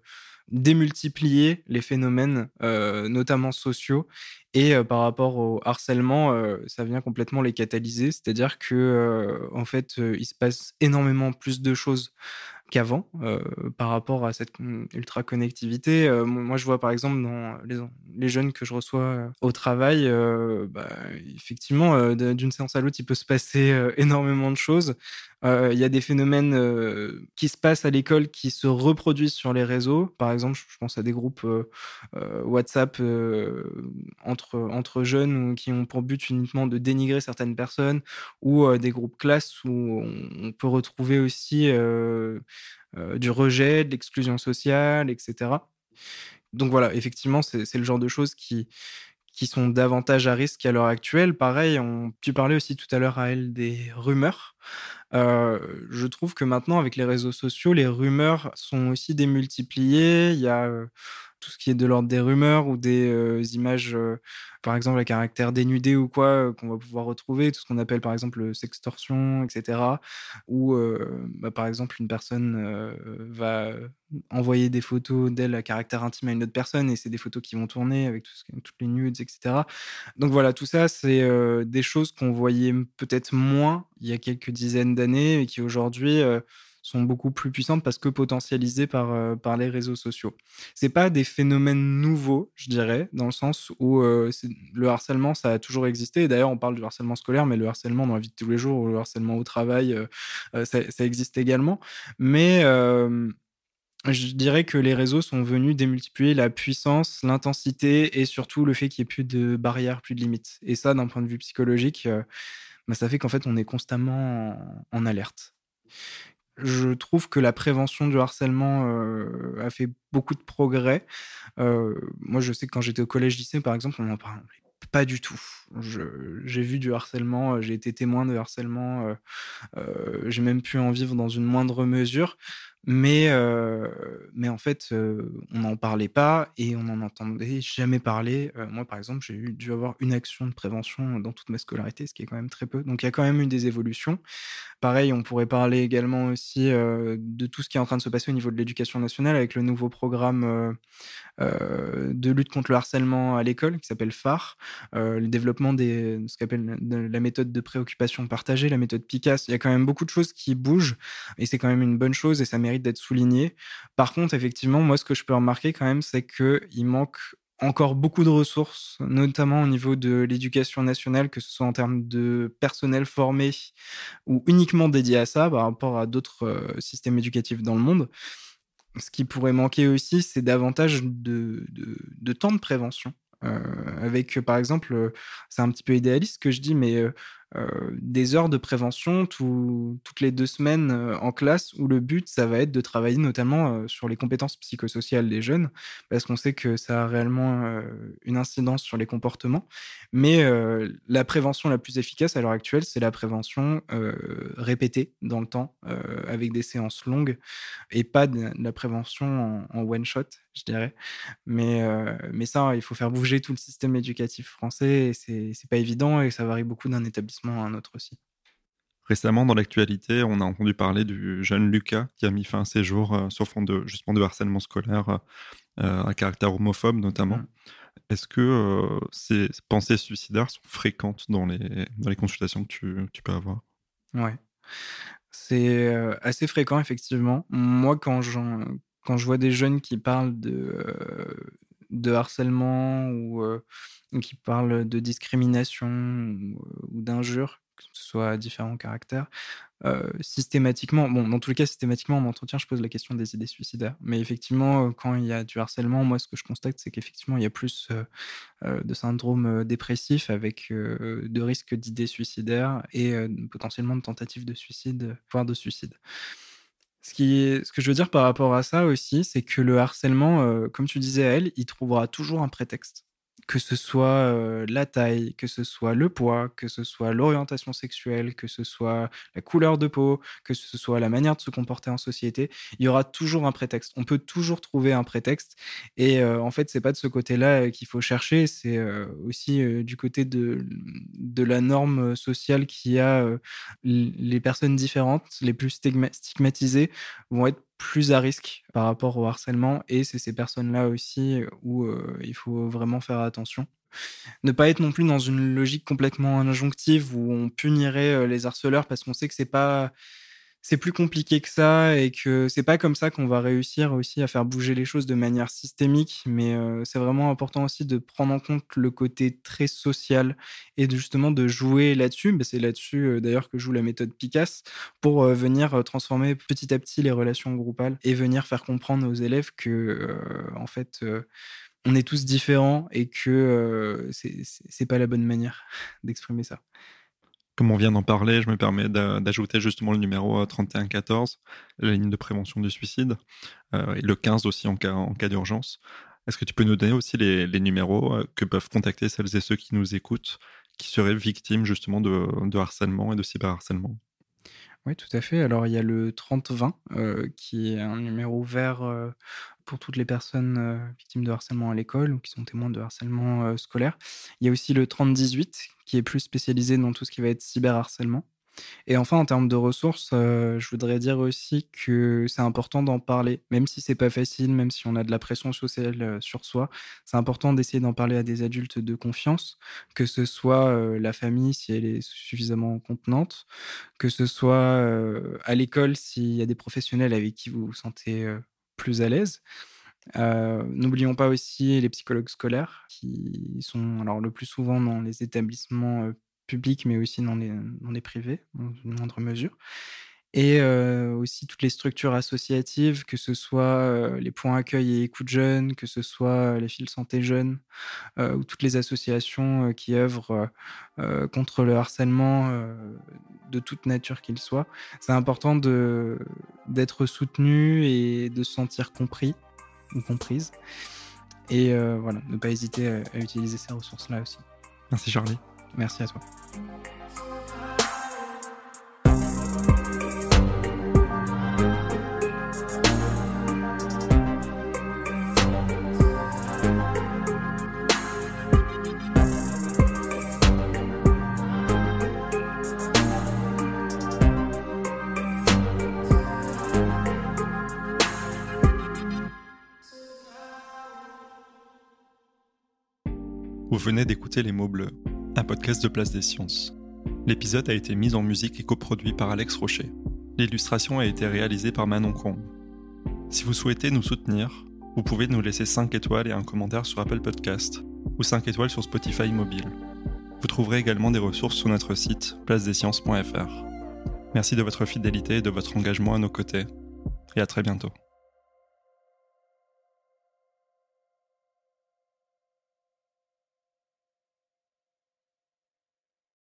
démultiplier les phénomènes, notamment sociaux. Et par rapport au harcèlement, ça vient complètement les catalyser. C'est-à-dire que, en fait, il se passe énormément plus de choses qu'avant euh, par rapport à cette ultra connectivité. Euh, moi, je vois par exemple dans les, les jeunes que je reçois euh, au travail, bah, effectivement, d'une séance à l'autre, il peut se passer énormément de choses. Il y a des phénomènes qui se passent à l'école qui se reproduisent sur les réseaux. Par exemple, je pense à des groupes WhatsApp entre, jeunes qui ont pour but uniquement de dénigrer certaines personnes ou des groupes classes où on peut retrouver aussi euh, du rejet, de l'exclusion sociale, etc. Donc voilà, effectivement, c'est le genre de choses qui, qui sont davantage à risque à l'heure actuelle. Pareil, on, tu parlais aussi tout à l'heure à elle des rumeurs. Euh, je trouve que maintenant, avec les réseaux sociaux, les rumeurs sont aussi démultipliées. Il y a euh, tout ce qui est de l'ordre des rumeurs ou des images, par exemple, à caractère dénudé ou quoi, qu'on va pouvoir retrouver, tout ce qu'on appelle par exemple sextorsion, etc. Ou bah, par exemple, une personne va envoyer des photos d'elle à caractère intime à une autre personne et c'est des photos qui vont tourner avec toutes les nudes, etc. Donc voilà, tout ça, c'est des choses qu'on voyait peut-être moins il y a quelques dizaines d'années et qui aujourd'hui sont beaucoup plus puissantes parce que potentialisées par, euh, par les réseaux sociaux. C'est pas des phénomènes nouveaux, je dirais, dans le sens où euh, le harcèlement, ça a toujours existé. D'ailleurs, on parle du harcèlement scolaire, mais le harcèlement dans la vie de tous les jours ou le harcèlement au travail, euh, ça, ça, existe également. Mais je dirais que les réseaux sont venus démultiplier la puissance, l'intensité et surtout le fait qu'il n'y ait plus de barrières, plus de limites. Et ça, d'un point de vue psychologique, bah, ça fait qu'en fait, on est constamment en alerte je trouve que la prévention du harcèlement euh, a fait beaucoup de progrès. Euh, moi, je sais que quand j'étais au collège-lycée, par exemple, on n'en parlait pas du tout. J'ai vu du harcèlement, euh, j'ai été témoin de harcèlement, j'ai même pu en vivre dans une moindre mesure. Mais, mais en fait, on n'en parlait pas et on n'en entendait jamais parler. moi, par exemple, j'ai dû avoir une action de prévention dans toute ma scolarité, ce qui est quand même très peu. Donc, il y a quand même eu des évolutions. Pareil, on pourrait parler également aussi de tout ce qui est en train de se passer au niveau de l'éducation nationale avec le nouveau programme de lutte contre le harcèlement à l'école qui s'appelle phare, le développement de ce qu'appelle la méthode de préoccupation partagée, la méthode PICAS. Il y a quand même beaucoup de choses qui bougent et c'est quand même une bonne chose et ça mérite d'être souligné. Par contre, effectivement, moi, ce que je peux remarquer quand même, c'est qu'il manque encore beaucoup de ressources, notamment au niveau de l'éducation nationale, que ce soit en termes de personnel formé ou uniquement dédié à ça par rapport à d'autres euh, systèmes éducatifs dans le monde. Ce qui pourrait manquer aussi, c'est davantage de, de, temps de prévention. Euh, avec, par exemple, c'est un petit peu idéaliste ce que je dis, mais euh, des heures de prévention toutes les deux semaines euh, en classe où le but, ça va être de travailler notamment euh, sur les compétences psychosociales des jeunes, parce qu'on sait que ça a réellement une incidence sur les comportements. Mais la prévention la plus efficace à l'heure actuelle, c'est la prévention répétée dans le temps, avec des séances longues, et pas de, la prévention en, one-shot, je dirais. Mais, mais ça, il faut faire bouger tout le système éducatif français, et c'est pas évident, et ça varie beaucoup d'un établissement un autre aussi. Récemment, dans l'actualité, on a entendu parler du jeune Lucas qui a mis fin à ses jours euh, sur fond de, justement de harcèlement scolaire euh, à caractère homophobe notamment. Mmh. Est-ce que euh, ces pensées suicidaires sont fréquentes dans les, dans les consultations que tu, tu peux avoir? Ouais, c'est assez fréquent effectivement. Moi, quand, quand je vois des jeunes qui parlent de, de harcèlement ou qui parlent de discrimination ou, d'injures, que ce soit à différents caractères, systématiquement, bon, dans tous les cas, systématiquement, en entretien, je pose la question des idées suicidaires. Mais effectivement, quand il y a du harcèlement, moi, ce que je constate, c'est qu'effectivement, il y a plus de syndrome dépressif avec de risques d'idées suicidaires et potentiellement de tentatives de suicide, voire de suicide. Ce, que je veux dire par rapport à ça aussi, c'est que le harcèlement, comme tu disais à elle, il trouvera toujours un prétexte que ce soit la taille, que ce soit le poids, que ce soit l'orientation sexuelle, que ce soit la couleur de peau, que ce soit la manière de se comporter en société, il y aura toujours un prétexte. On peut toujours trouver un prétexte. Et en fait, c'est pas de ce côté-là qu'il faut chercher, c'est aussi du côté de, de la norme sociale qui a les personnes différentes, les plus stigmatisées, vont être plus à risque par rapport au harcèlement et c'est ces personnes-là aussi où il faut vraiment faire attention. Ne pas être non plus dans une logique complètement injonctive où on punirait les harceleurs parce qu'on sait que c'est pas c'est plus compliqué que ça et que c'est pas comme ça qu'on va réussir aussi à faire bouger les choses de manière systémique. Mais c'est vraiment important aussi de prendre en compte le côté très social et justement de jouer là-dessus. c'est là-dessus d'ailleurs que joue la méthode Picasso pour venir transformer petit à petit les relations groupales et venir faire comprendre aux élèves que en fait on est tous différents et que c'est pas la bonne manière d'exprimer ça. On vient d'en parler, je me permets d'ajouter justement le numéro 3114, euh, la ligne de prévention du suicide, euh, et le 15 aussi en cas, en cas d'urgence. Est-ce que tu peux nous donner aussi les, numéros euh, que peuvent contacter celles et ceux qui nous écoutent, qui seraient victimes justement de, de harcèlement et de cyberharcèlement? Oui, tout à fait. Alors, il y a le 3020, qui est un numéro vert pour toutes les personnes victimes de harcèlement à l'école ou qui sont témoins de harcèlement scolaire. Il y a aussi le 3018, qui est plus spécialisé dans tout ce qui va être cyberharcèlement. Et enfin, en termes de ressources, euh, je voudrais dire aussi que c'est important d'en parler, même si c'est pas facile, même si on a de la pression sociale euh, sur soi. C'est important d'essayer d'en parler à des adultes de confiance, que ce soit euh, la famille si elle est suffisamment contenante, que ce soit à l'école s'il y a des professionnels avec qui vous vous sentez plus à l'aise. N'oublions pas aussi les psychologues scolaires qui sont alors le plus souvent dans les établissements publics, mais aussi dans les, dans les privés, dans une moindre mesure. Et aussi toutes les structures associatives, que ce soit les points accueil et écoute jeunes, que ce soit les fils santé jeunes, ou toutes les associations qui œuvrent contre le harcèlement de toute nature qu'il soit. C'est important d'être soutenu et de se sentir compris ou comprise. Et voilà, ne pas hésiter à utiliser ces ressources-là aussi. Merci Charlie. Merci à toi. Venez d'écouter les mots bleus un podcast de Place des Sciences. L'épisode a été mis en musique et coproduit par Alex Rocher. L'illustration a été réalisée par Manon Combe. Si vous souhaitez nous soutenir, Vous pouvez nous laisser 5 étoiles et un commentaire sur Apple Podcast ou 5 étoiles sur Spotify mobile. Vous trouverez également des ressources sur notre site placedesciences.fr. Merci de votre fidélité et de votre engagement à nos côtés, et à très bientôt.